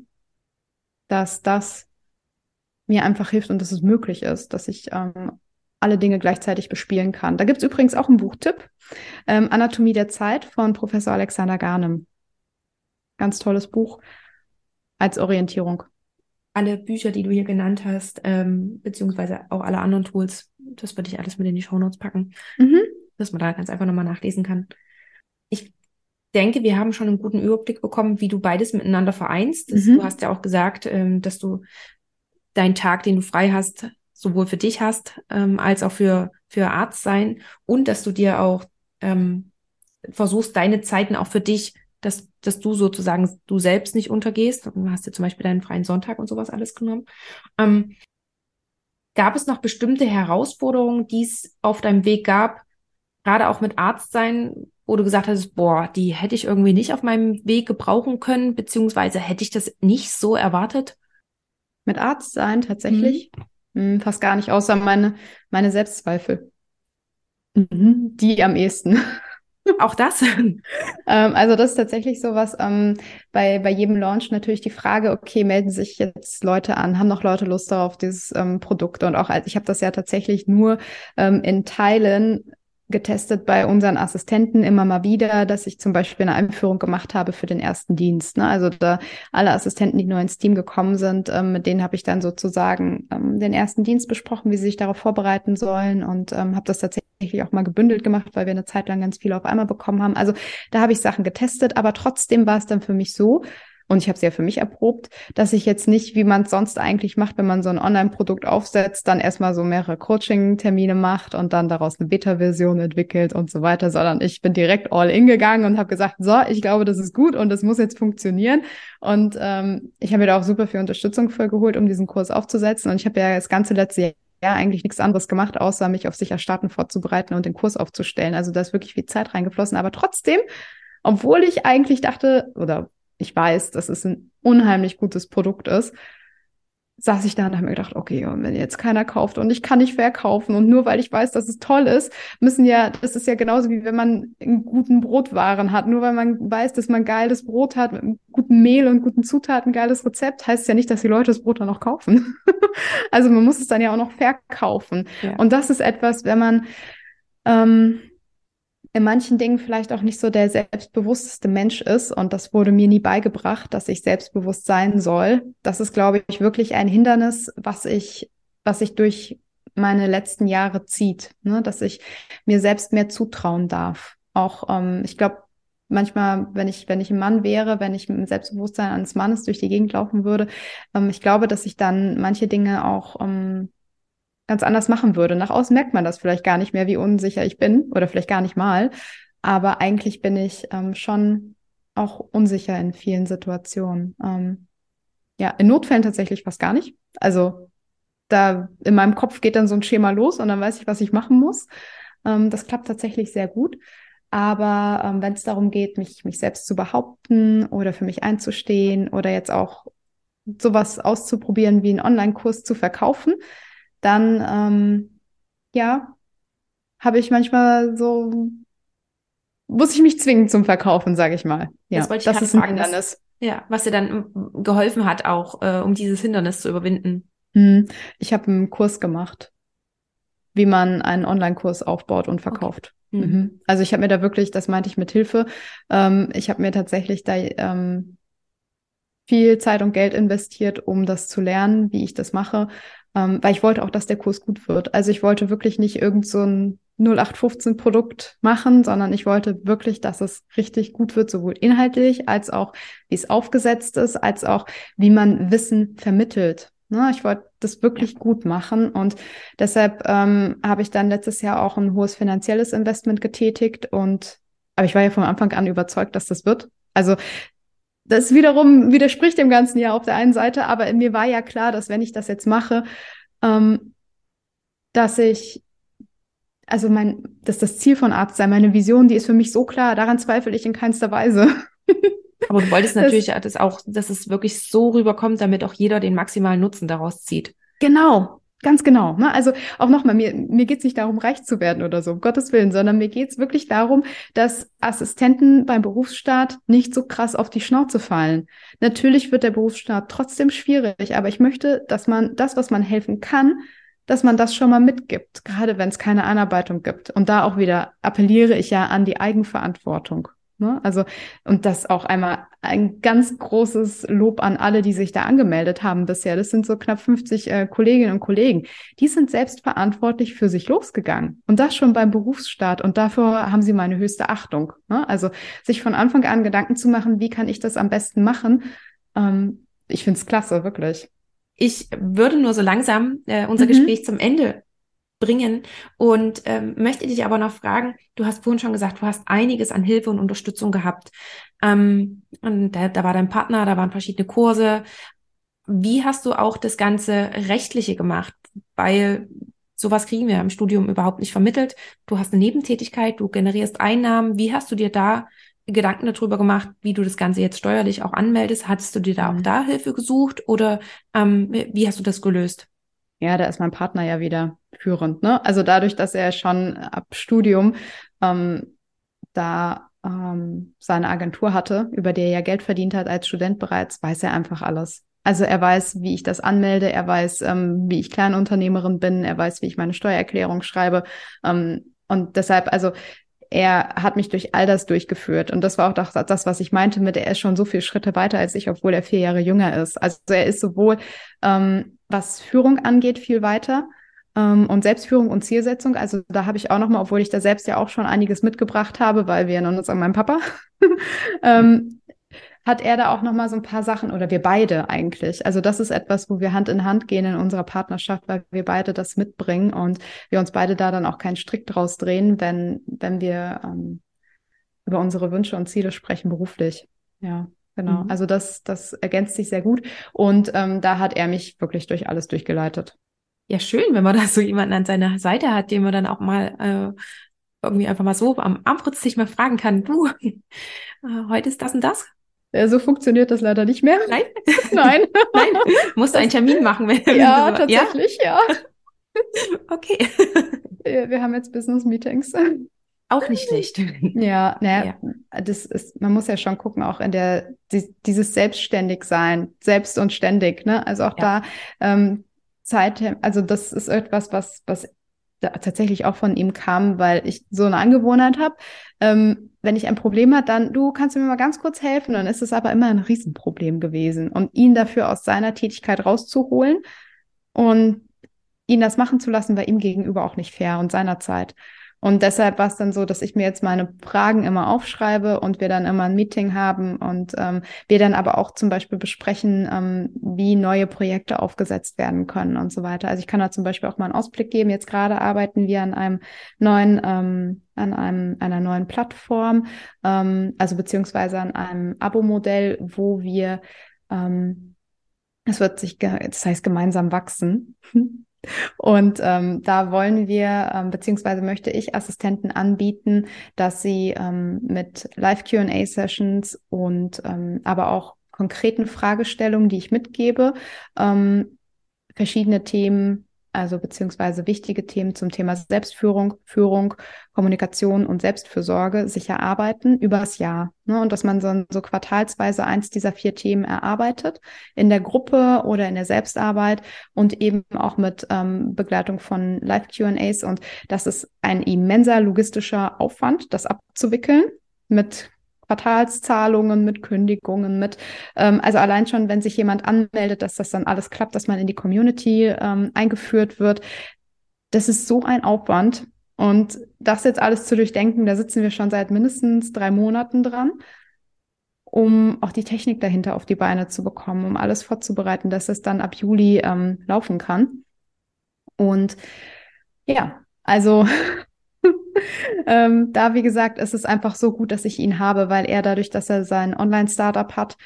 dass das mir einfach hilft und dass es möglich ist, dass ich ähm, alle Dinge gleichzeitig bespielen kann. Da gibt es übrigens auch einen Buchtipp, ähm, Anatomie der Zeit von Professor Alexander Garnem. Ganz tolles Buch als Orientierung. Alle Bücher, die du hier genannt hast, ähm, beziehungsweise auch alle anderen Tools, das würde ich alles mit in die Shownotes packen, mhm. dass man da ganz einfach nochmal nachlesen kann. Ich denke, wir haben schon einen guten Überblick bekommen, wie du beides miteinander vereinst. Mhm. Du hast ja auch gesagt, ähm, dass du deinen Tag, den du frei hast, sowohl für dich hast, ähm, als auch für, für Arzt sein und dass du dir auch ähm, versuchst, deine Zeiten auch für dich dass, dass du sozusagen du selbst nicht untergehst. Du hast dir zum Beispiel deinen freien Sonntag und sowas alles genommen. Ähm, gab es noch bestimmte Herausforderungen, die es auf deinem Weg gab, gerade auch mit Arztsein, wo du gesagt hast, boah, die hätte ich irgendwie nicht auf meinem Weg gebrauchen können, beziehungsweise hätte ich das nicht so erwartet? Mit Arztsein tatsächlich? Mhm. Hm, fast gar nicht, außer meine, meine Selbstzweifel. Mhm. Die am ehesten. Auch das? ähm, also das ist tatsächlich so was ähm, bei, bei jedem Launch natürlich die Frage, okay, melden sich jetzt Leute an, haben noch Leute Lust darauf, dieses ähm, Produkt? Und auch als ich habe das ja tatsächlich nur ähm, in Teilen getestet bei unseren Assistenten immer mal wieder, dass ich zum Beispiel eine Einführung gemacht habe für den ersten Dienst. Ne? Also da alle Assistenten, die neu ins Team gekommen sind, ähm, mit denen habe ich dann sozusagen ähm, den ersten Dienst besprochen, wie sie sich darauf vorbereiten sollen und ähm, habe das tatsächlich auch mal gebündelt gemacht, weil wir eine Zeit lang ganz viel auf einmal bekommen haben. Also da habe ich Sachen getestet, aber trotzdem war es dann für mich so, und ich habe es ja für mich erprobt, dass ich jetzt nicht, wie man es sonst eigentlich macht, wenn man so ein Online-Produkt aufsetzt, dann erstmal so mehrere Coaching-Termine macht und dann daraus eine Beta-Version entwickelt und so weiter, sondern ich bin direkt all in gegangen und habe gesagt, so, ich glaube, das ist gut und das muss jetzt funktionieren. Und ähm, ich habe mir da auch super viel Unterstützung für geholt, um diesen Kurs aufzusetzen. Und ich habe ja das ganze letzte Jahr ja eigentlich nichts anderes gemacht, außer mich auf sicher starten vorzubereiten und den Kurs aufzustellen. Also da ist wirklich viel Zeit reingeflossen. Aber trotzdem, obwohl ich eigentlich dachte, oder ich weiß, dass es ein unheimlich gutes Produkt ist, saß ich da und habe mir gedacht, okay, und wenn jetzt keiner kauft und ich kann nicht verkaufen und nur weil ich weiß, dass es toll ist, müssen ja, das ist ja genauso wie wenn man einen guten Brotwaren hat. Nur weil man weiß, dass man geiles Brot hat, mit einem guten Mehl und guten Zutaten, geiles Rezept, heißt es ja nicht, dass die Leute das Brot dann noch kaufen. also man muss es dann ja auch noch verkaufen. Ja. Und das ist etwas, wenn man ähm, in manchen Dingen vielleicht auch nicht so der selbstbewussteste Mensch ist. Und das wurde mir nie beigebracht, dass ich selbstbewusst sein soll. Das ist, glaube ich, wirklich ein Hindernis, was ich, was ich durch meine letzten Jahre zieht, ne? dass ich mir selbst mehr zutrauen darf. Auch, ähm, ich glaube, manchmal, wenn ich, wenn ich ein Mann wäre, wenn ich mit dem Selbstbewusstsein eines Mannes durch die Gegend laufen würde, ähm, ich glaube, dass ich dann manche Dinge auch ähm, ganz anders machen würde. Nach außen merkt man das vielleicht gar nicht mehr, wie unsicher ich bin oder vielleicht gar nicht mal. Aber eigentlich bin ich ähm, schon auch unsicher in vielen Situationen. Ähm, ja, in Notfällen tatsächlich fast gar nicht. Also da in meinem Kopf geht dann so ein Schema los und dann weiß ich, was ich machen muss. Ähm, das klappt tatsächlich sehr gut. Aber ähm, wenn es darum geht, mich, mich selbst zu behaupten oder für mich einzustehen oder jetzt auch sowas auszuprobieren wie einen Online-Kurs zu verkaufen, dann ähm, ja, habe ich manchmal so, muss ich mich zwingen zum Verkaufen, sage ich mal. Ja, das, wollte ich das ist ein Hindernis. ja, was dir dann geholfen hat, auch äh, um dieses Hindernis zu überwinden. Hm, ich habe einen Kurs gemacht, wie man einen Online-Kurs aufbaut und verkauft. Okay. Mhm. mhm. Also ich habe mir da wirklich, das meinte ich mit Hilfe, ähm, ich habe mir tatsächlich da ähm, viel Zeit und Geld investiert, um das zu lernen, wie ich das mache, ähm, weil ich wollte auch, dass der Kurs gut wird. Also ich wollte wirklich nicht irgend so ein 0815 Produkt machen, sondern ich wollte wirklich, dass es richtig gut wird, sowohl inhaltlich als auch, wie es aufgesetzt ist, als auch, wie man Wissen vermittelt. Ne, ich wollte das wirklich ja. gut machen und deshalb ähm, habe ich dann letztes Jahr auch ein hohes finanzielles Investment getätigt und aber ich war ja von Anfang an überzeugt, dass das wird. Also das wiederum widerspricht dem ganzen ja auf der einen Seite, aber mir war ja klar, dass wenn ich das jetzt mache, ähm, dass ich, also mein, dass das Ziel von Arzt sein, meine Vision, die ist für mich so klar, daran zweifle ich in keinster Weise. aber du wolltest natürlich das, das auch, dass es wirklich so rüberkommt, damit auch jeder den maximalen Nutzen daraus zieht. Genau, Ganz genau. Ne? Also auch nochmal, mir, mir geht es nicht darum, reich zu werden oder so, um Gottes Willen, sondern mir geht es wirklich darum, dass Assistenten beim Berufsstaat nicht so krass auf die Schnauze fallen. Natürlich wird der Berufsstaat trotzdem schwierig, aber ich möchte, dass man das, was man helfen kann, dass man das schon mal mitgibt, gerade wenn es keine Einarbeitung gibt. Und da auch wieder appelliere ich ja an die Eigenverantwortung. Ne? Also, und das auch einmal ein ganz großes Lob an alle, die sich da angemeldet haben bisher. Das sind so knapp 50 äh, Kolleginnen und Kollegen. Die sind selbst verantwortlich für sich losgegangen. Und das schon beim Berufsstart. Und dafür haben sie meine höchste Achtung. Ne? Also, sich von Anfang an Gedanken zu machen, wie kann ich das am besten machen? Ähm, ich finde es klasse, wirklich. Ich würde nur so langsam äh, unser mhm. Gespräch zum Ende bringen. Und ähm, möchte dich aber noch fragen, du hast vorhin schon gesagt, du hast einiges an Hilfe und Unterstützung gehabt. Ähm, und da, da war dein Partner, da waren verschiedene Kurse. Wie hast du auch das ganze Rechtliche gemacht? Weil sowas kriegen wir im Studium überhaupt nicht vermittelt. Du hast eine Nebentätigkeit, du generierst Einnahmen. Wie hast du dir da Gedanken darüber gemacht, wie du das Ganze jetzt steuerlich auch anmeldest? Hattest du dir da mhm. auch da Hilfe gesucht oder ähm, wie hast du das gelöst? Ja, da ist mein Partner ja wieder führend. Ne? Also dadurch, dass er schon ab Studium ähm, da ähm, seine Agentur hatte, über die er ja Geld verdient hat als Student bereits, weiß er einfach alles. Also er weiß, wie ich das anmelde, er weiß, ähm, wie ich Kleinunternehmerin bin, er weiß, wie ich meine Steuererklärung schreibe. Ähm, und deshalb, also er hat mich durch all das durchgeführt. Und das war auch das, was ich meinte mit, er ist schon so viele Schritte weiter als ich, obwohl er vier Jahre jünger ist. Also er ist sowohl, ähm, was Führung angeht, viel weiter ähm, und Selbstführung und Zielsetzung. Also da habe ich auch nochmal, obwohl ich da selbst ja auch schon einiges mitgebracht habe, weil wir erinnern uns an meinen Papa, ähm, hat er da auch nochmal so ein paar Sachen oder wir beide eigentlich. Also das ist etwas, wo wir Hand in Hand gehen in unserer Partnerschaft, weil wir beide das mitbringen und wir uns beide da dann auch keinen Strick draus drehen, wenn, wenn wir ähm, über unsere Wünsche und Ziele sprechen beruflich. Ja. Genau, mhm. also das, das ergänzt sich sehr gut und ähm, da hat er mich wirklich durch alles durchgeleitet. Ja, schön, wenn man da so jemanden an seiner Seite hat, den man dann auch mal äh, irgendwie einfach mal so am Armbrust sich mal fragen kann, du, äh, heute ist das und das, Ja, so funktioniert das leider nicht mehr. Nein? Nein. Nein. Musst du einen Termin machen, wenn Ja, tatsächlich, ja. ja. Okay. Wir wir haben jetzt Business Meetings. Auch nicht schlecht. Ja, naja, das ist, man muss ja schon gucken, auch in der, die, dieses Selbstständigsein, selbst und ständig, ne? Also auch Ja. da ähm, Zeit, also das ist etwas, was, was tatsächlich auch von ihm kam, weil ich so eine Angewohnheit habe. Ähm, wenn ich ein Problem habe, dann, du kannst mir mal ganz kurz helfen. Dann ist es aber immer ein Riesenproblem gewesen. Und ihn dafür aus seiner Tätigkeit rauszuholen und ihn das machen zu lassen, war ihm gegenüber auch nicht fair und seiner Zeit. Und deshalb war es dann so, dass ich mir jetzt meine Fragen immer aufschreibe und wir dann immer ein Meeting haben und ähm, wir dann aber auch zum Beispiel besprechen, ähm, wie neue Projekte aufgesetzt werden können und so weiter. Also ich kann da zum Beispiel auch mal einen Ausblick geben. Jetzt gerade arbeiten wir an einem neuen, ähm, an einem, einer neuen Plattform, ähm, also beziehungsweise an einem Abo-Modell, wo wir ähm, es wird sich, das heißt gemeinsam wachsen. Und ähm, da wollen wir, ähm, beziehungsweise möchte ich Assistenten anbieten, dass sie ähm, mit Live-QA-Sessions und ähm, aber auch konkreten Fragestellungen, die ich mitgebe, ähm, verschiedene Themen, also beziehungsweise wichtige Themen zum Thema Selbstführung, Führung, Kommunikation und Selbstfürsorge sich erarbeiten übers Jahr. Ne? Und dass man so, so quartalsweise eins dieser vier Themen erarbeitet in der Gruppe oder in der Selbstarbeit und eben auch mit ähm, Begleitung von Live-QAs. Und das ist ein immenser logistischer Aufwand, das abzuwickeln mit Quartalszahlungen, mit Kündigungen, mit, ähm, also allein schon, wenn sich jemand anmeldet, dass das dann alles klappt, dass man in die Community ähm, eingeführt wird. Das ist so ein Aufwand. Und das jetzt alles zu durchdenken, da sitzen wir schon seit mindestens drei Monaten dran, um auch die Technik dahinter auf die Beine zu bekommen, um alles vorzubereiten, dass es dann ab Juli ähm, laufen kann. Und ja, also ähm, da, wie gesagt, ist es einfach so gut, dass ich ihn habe, weil er dadurch, dass er sein Online-Startup hat,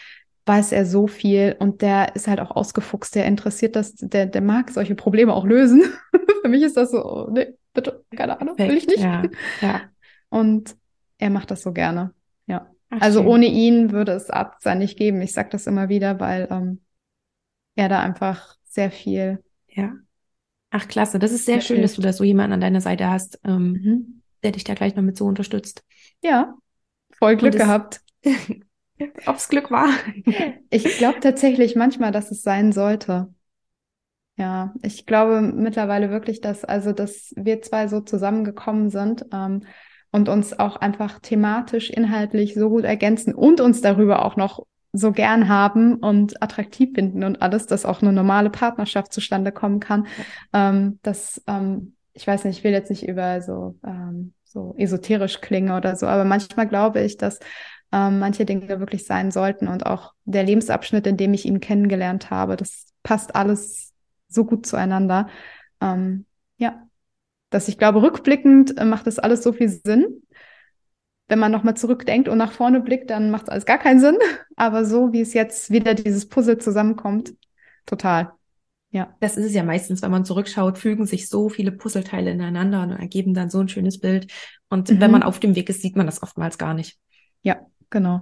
weiß er so viel und der ist halt auch ausgefuchst, der interessiert das, der, der mag solche Probleme auch lösen. Für mich ist das so, oh, nee, bitte, keine Ahnung, will ich nicht. Ja, ja. Und er macht das so gerne. Ja. Ach, Also schön. ohne ihn würde es Arztsein nicht geben. Ich sage das immer wieder, weil ähm, er da einfach sehr viel. Ja. Ach, klasse. Das ist sehr Mir schön, dass du da so jemanden an deiner Seite hast, ähm, Mhm. der dich da gleich noch mit so unterstützt. Ja, voll Glück es- gehabt. Ob's Glück war. Ich glaube tatsächlich manchmal, dass es sein sollte. Ja, ich glaube mittlerweile wirklich, dass also, dass wir zwei so zusammengekommen sind ähm, und uns auch einfach thematisch, inhaltlich so gut ergänzen und uns darüber auch noch so gern haben und attraktiv finden und alles, dass auch eine normale Partnerschaft zustande kommen kann. Ähm, dass, ähm, ich weiß nicht, ich will jetzt nicht über so, ähm, so esoterisch klingen oder so, aber manchmal glaube ich, dass ähm, manche Dinge wirklich sein sollten und auch der Lebensabschnitt, in dem ich ihn kennengelernt habe, das passt alles so gut zueinander. Ähm, ja, dass ich glaube, rückblickend äh, macht das alles so viel Sinn. Wenn man nochmal zurückdenkt und nach vorne blickt, dann macht es alles gar keinen Sinn. Aber so wie es jetzt wieder dieses Puzzle zusammenkommt, total. Ja. Das ist es ja meistens, wenn man zurückschaut, fügen sich so viele Puzzleteile ineinander und ergeben dann so ein schönes Bild. Und Mhm. wenn man auf dem Weg ist, sieht man das oftmals gar nicht. Ja, genau.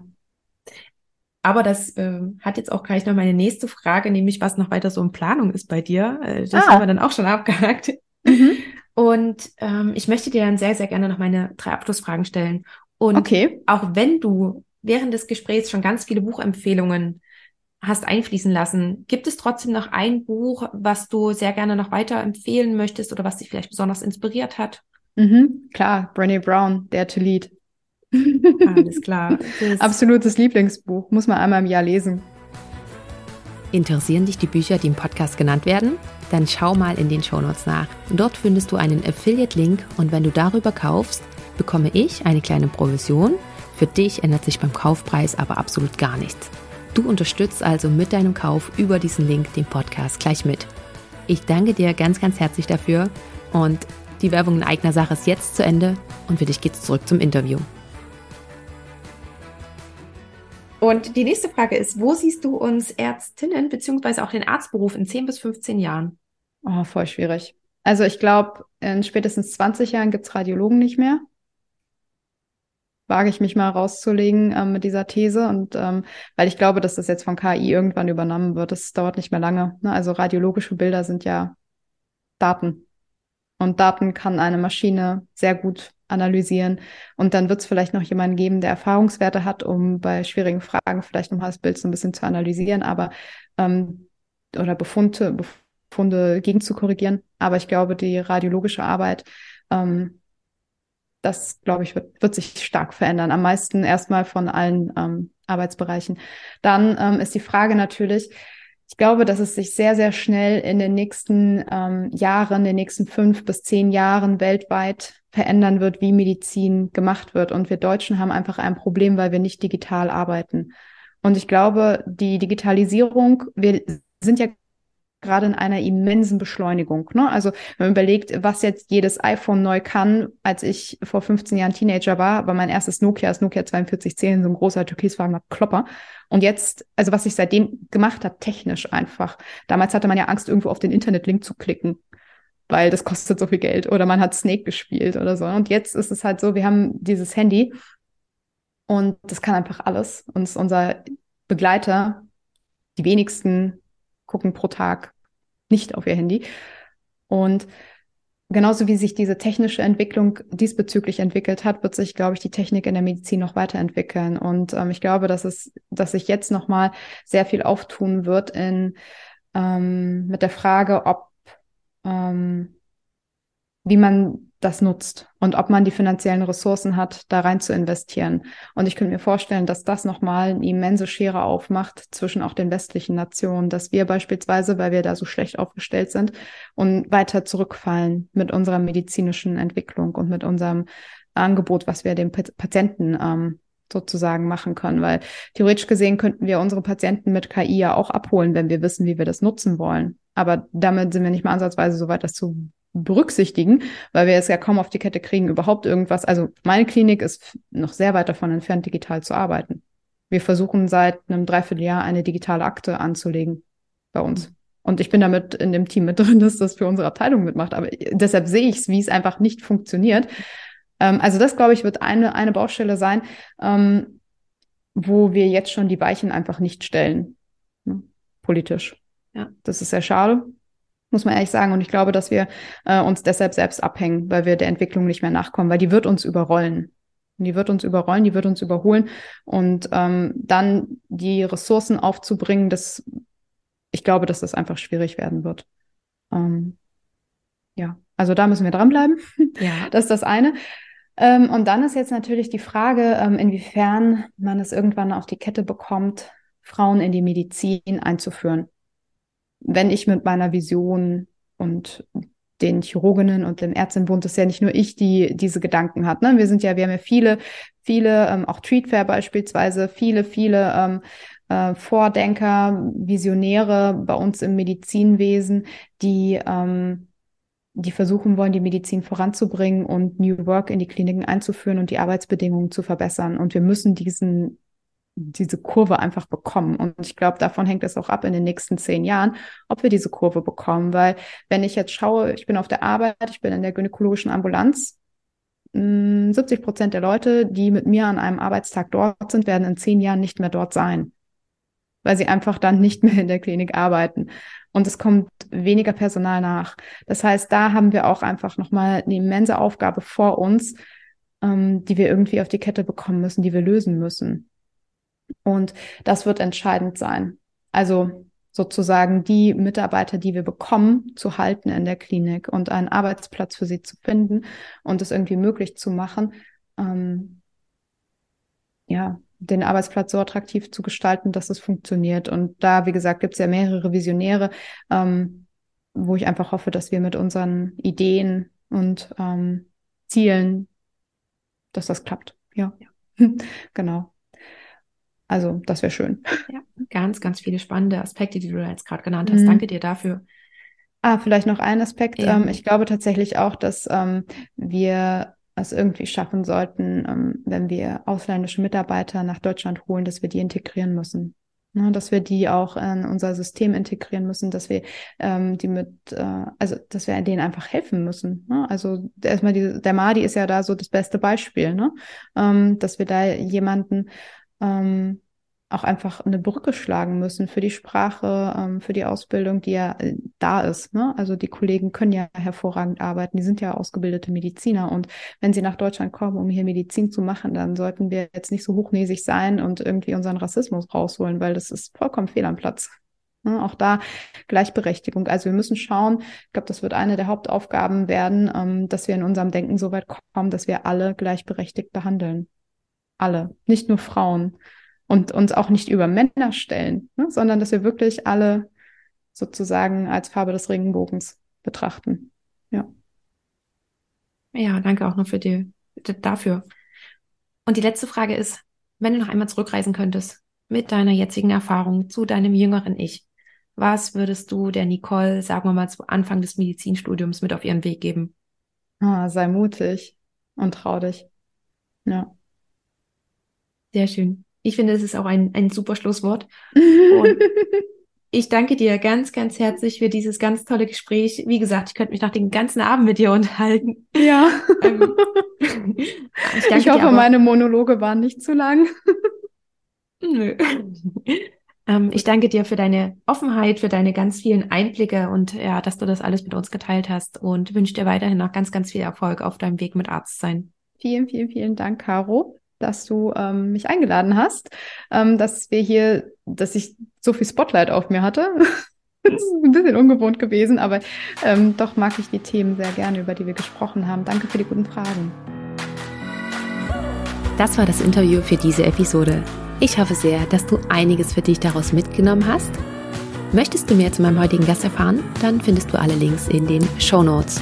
Aber das ähm, hat jetzt auch gleich noch meine nächste Frage, nämlich was noch weiter so in Planung ist bei dir. Äh, das Ah. haben wir dann auch schon abgehakt. Mhm. Und ähm, ich möchte dir dann sehr, sehr gerne noch meine drei Abschlussfragen stellen. Und Okay. auch wenn du während des Gesprächs schon ganz viele Buchempfehlungen hast einfließen lassen, gibt es trotzdem noch ein Buch, was du sehr gerne noch weiter empfehlen möchtest oder was dich vielleicht besonders inspiriert hat? Mhm. Klar, Brené Brown, Dare to Lead. Alles klar. Das Absolutes Lieblingsbuch. Muss man einmal im Jahr lesen. Interessieren dich die Bücher, die im Podcast genannt werden? Dann schau mal in den Shownotes nach. Dort findest du einen Affiliate-Link und wenn du darüber kaufst, bekomme ich eine kleine Provision. Für dich ändert sich beim Kaufpreis aber absolut gar nichts. Du unterstützt also mit deinem Kauf über diesen Link den Podcast gleich mit. Ich danke dir ganz, ganz herzlich dafür und die Werbung in eigener Sache ist jetzt zu Ende und für dich geht's zurück zum Interview. Und die nächste Frage ist, wo siehst du uns Ärztinnen beziehungsweise auch den Arztberuf in 10 bis 15 Jahren? Oh, voll schwierig. Also ich glaube, in spätestens 20 Jahren gibt's Radiologen nicht mehr. Wage ich mich mal rauszulegen ähm, mit dieser These. Und ähm, weil ich glaube, dass das jetzt von KI irgendwann übernommen wird. Das dauert nicht mehr lange. Ne? Also radiologische Bilder sind ja Daten. Und Daten kann eine Maschine sehr gut analysieren. Und dann wird es vielleicht noch jemanden geben, der Erfahrungswerte hat, um bei schwierigen Fragen vielleicht nochmal das Bild so ein bisschen zu analysieren, aber ähm, oder Befunde, Befunde gegen zu korrigieren. Aber ich glaube, die radiologische Arbeit ähm, das, glaube ich, wird, wird sich stark verändern. Am meisten erstmal von allen ähm, Arbeitsbereichen. Dann ähm, ist die Frage natürlich, ich glaube, dass es sich sehr, sehr schnell in den nächsten ähm, Jahren, den nächsten fünf bis zehn Jahren weltweit verändern wird, wie Medizin gemacht wird. Und wir Deutschen haben einfach ein Problem, weil wir nicht digital arbeiten. Und ich glaube, die Digitalisierung, wir sind ja gerade in einer immensen Beschleunigung. Ne? Also wenn man überlegt, was jetzt jedes iPhone neu kann, als ich vor 15 Jahren Teenager war, war mein erstes Nokia, das Nokia 4210, so ein großer türkisfarbener Klopper. Und jetzt, also was sich seitdem gemacht hat, technisch einfach. Damals hatte man ja Angst, irgendwo auf den Internetlink zu klicken, weil das kostet so viel Geld. Oder man hat Snake gespielt oder so. Und jetzt ist es halt so, wir haben dieses Handy und das kann einfach alles. Und unser Begleiter, die wenigsten gucken pro Tag nicht auf ihr Handy. Und genauso wie sich diese technische Entwicklung diesbezüglich entwickelt hat, wird sich, glaube ich, die Technik in der Medizin noch weiterentwickeln. Und ähm, ich glaube, dass es, dass sich jetzt nochmal sehr viel auftun wird in ähm, mit der Frage, ob ähm, wie man das nutzt und ob man die finanziellen Ressourcen hat, da rein zu investieren. Und ich könnte mir vorstellen, dass das nochmal eine immense Schere aufmacht zwischen auch den westlichen Nationen, dass wir beispielsweise, weil wir da so schlecht aufgestellt sind und weiter zurückfallen mit unserer medizinischen Entwicklung und mit unserem Angebot, was wir den Patienten ähm, sozusagen machen können. Weil theoretisch gesehen könnten wir unsere Patienten mit KI ja auch abholen, wenn wir wissen, wie wir das nutzen wollen. Aber damit sind wir nicht mal ansatzweise so weit, das zu berücksichtigen, weil wir es ja kaum auf die Kette kriegen, überhaupt irgendwas. Also meine Klinik ist noch sehr weit davon entfernt, digital zu arbeiten. Wir versuchen seit einem Dreivierteljahr eine digitale Akte anzulegen bei uns. Und ich bin damit in dem Team mit drin, dass das für unsere Abteilung mitmacht. Aber deshalb sehe ich es, wie es einfach nicht funktioniert. Ähm, also das, glaube ich, wird eine, eine Baustelle sein, ähm, wo wir jetzt schon die Weichen einfach nicht stellen. Ne? Politisch. Ja. Das ist sehr schade muss man ehrlich sagen. Und ich glaube, dass wir äh, uns deshalb selbst abhängen, weil wir der Entwicklung nicht mehr nachkommen, weil die wird uns überrollen. Die wird uns überrollen, die wird uns überholen. Und ähm, dann die Ressourcen aufzubringen, das, ich glaube, dass das einfach schwierig werden wird. Ähm, ja, also da müssen wir dranbleiben. Ja. Das ist das eine. Ähm, und dann ist jetzt natürlich die Frage, ähm, inwiefern man es irgendwann auf die Kette bekommt, Frauen in die Medizin einzuführen wenn ich mit meiner Vision und den Chirurginnen und dem Ärztinnenbund, ist ja nicht nur ich, die diese Gedanken hat. Ne? Wir sind ja, wir haben ja viele, viele, ähm, auch Treatfair beispielsweise, viele, viele ähm, äh, Vordenker, Visionäre bei uns im Medizinwesen, die ähm, die versuchen wollen, die Medizin voranzubringen und New Work in die Kliniken einzuführen und die Arbeitsbedingungen zu verbessern. Und wir müssen diesen diese Kurve einfach bekommen. Und ich glaube, davon hängt es auch ab in den nächsten zehn Jahren, ob wir diese Kurve bekommen. Weil wenn ich jetzt schaue, ich bin auf der Arbeit, ich bin in der gynäkologischen Ambulanz, 70 hm, Prozent der Leute, die mit mir an einem Arbeitstag dort sind, werden in zehn Jahren nicht mehr dort sein, weil sie einfach dann nicht mehr in der Klinik arbeiten. Und es kommt weniger Personal nach. Das heißt, da haben wir auch einfach nochmal eine immense Aufgabe vor uns, ähm, die wir irgendwie auf die Kette bekommen müssen, die wir lösen müssen. Und das wird entscheidend sein. Also sozusagen die Mitarbeiter, die wir bekommen, zu halten in der Klinik und einen Arbeitsplatz für sie zu finden und es irgendwie möglich zu machen, ähm, ja, den Arbeitsplatz so attraktiv zu gestalten, dass es funktioniert. Und da, wie gesagt, gibt es ja mehrere Visionäre, ähm, wo ich einfach hoffe, dass wir mit unseren Ideen und ähm, Zielen, dass das klappt. Ja, ja. genau. Also das wäre schön. Ja, ganz, ganz viele spannende Aspekte, die du jetzt gerade genannt hast. Mhm. Danke dir dafür. Ah, vielleicht noch ein Aspekt. Ja. Ähm, ich glaube tatsächlich auch, dass ähm, wir es irgendwie schaffen sollten, ähm, wenn wir ausländische Mitarbeiter nach Deutschland holen, dass wir die integrieren müssen. Ne, dass wir die auch in unser System integrieren müssen, dass wir ähm, die mit, äh, also dass wir denen einfach helfen müssen. Ne? Also erstmal die, der Madi ist ja da so das beste Beispiel, ne? Ähm, dass wir da jemanden ähm, auch einfach eine Brücke schlagen müssen für die Sprache, ähm, für die Ausbildung, die ja äh, da ist. Ne? Also die Kollegen können ja hervorragend arbeiten, die sind ja ausgebildete Mediziner und wenn sie nach Deutschland kommen, um hier Medizin zu machen, dann sollten wir jetzt nicht so hochnäsig sein und irgendwie unseren Rassismus rausholen, weil das ist vollkommen fehl am Platz. Ne? Auch da Gleichberechtigung. Also wir müssen schauen, ich glaube, das wird eine der Hauptaufgaben werden, ähm, dass wir in unserem Denken so weit kommen, dass wir alle gleichberechtigt behandeln. Alle, nicht nur Frauen und uns auch nicht über Männer stellen, ne, sondern dass wir wirklich alle sozusagen als Farbe des Regenbogens betrachten. Ja. Ja, danke auch noch für die, dafür. Und die letzte Frage ist, wenn du noch einmal zurückreisen könntest mit deiner jetzigen Erfahrung zu deinem jüngeren Ich, was würdest du der Nicole, sagen wir mal, zu Anfang des Medizinstudiums mit auf ihren Weg geben? Ah, sei mutig und trau dich. Ja. Sehr schön. Ich finde, es ist auch ein, ein super Schlusswort. Und ich danke dir ganz, ganz herzlich für dieses ganz tolle Gespräch. Wie gesagt, ich könnte mich noch den ganzen Abend mit dir unterhalten. Ja. Ähm, ich, ich hoffe, meine Monologe waren nicht zu lang. Nö. Ähm, ich danke dir für deine Offenheit, für deine ganz vielen Einblicke und ja, dass du das alles mit uns geteilt hast und wünsche dir weiterhin noch ganz, ganz viel Erfolg auf deinem Weg mit Arzt sein. Vielen, vielen, vielen Dank, Caro dass du ähm, mich eingeladen hast, ähm, dass wir hier, dass ich so viel Spotlight auf mir hatte. das ist ein bisschen ungewohnt gewesen, aber ähm, doch mag ich die Themen sehr gerne, über die wir gesprochen haben. Danke für die guten Fragen. Das war das Interview für diese Episode. Ich hoffe sehr, dass du einiges für dich daraus mitgenommen hast. Möchtest du mehr zu meinem heutigen Gast erfahren? Dann findest du alle Links in den Show Notes.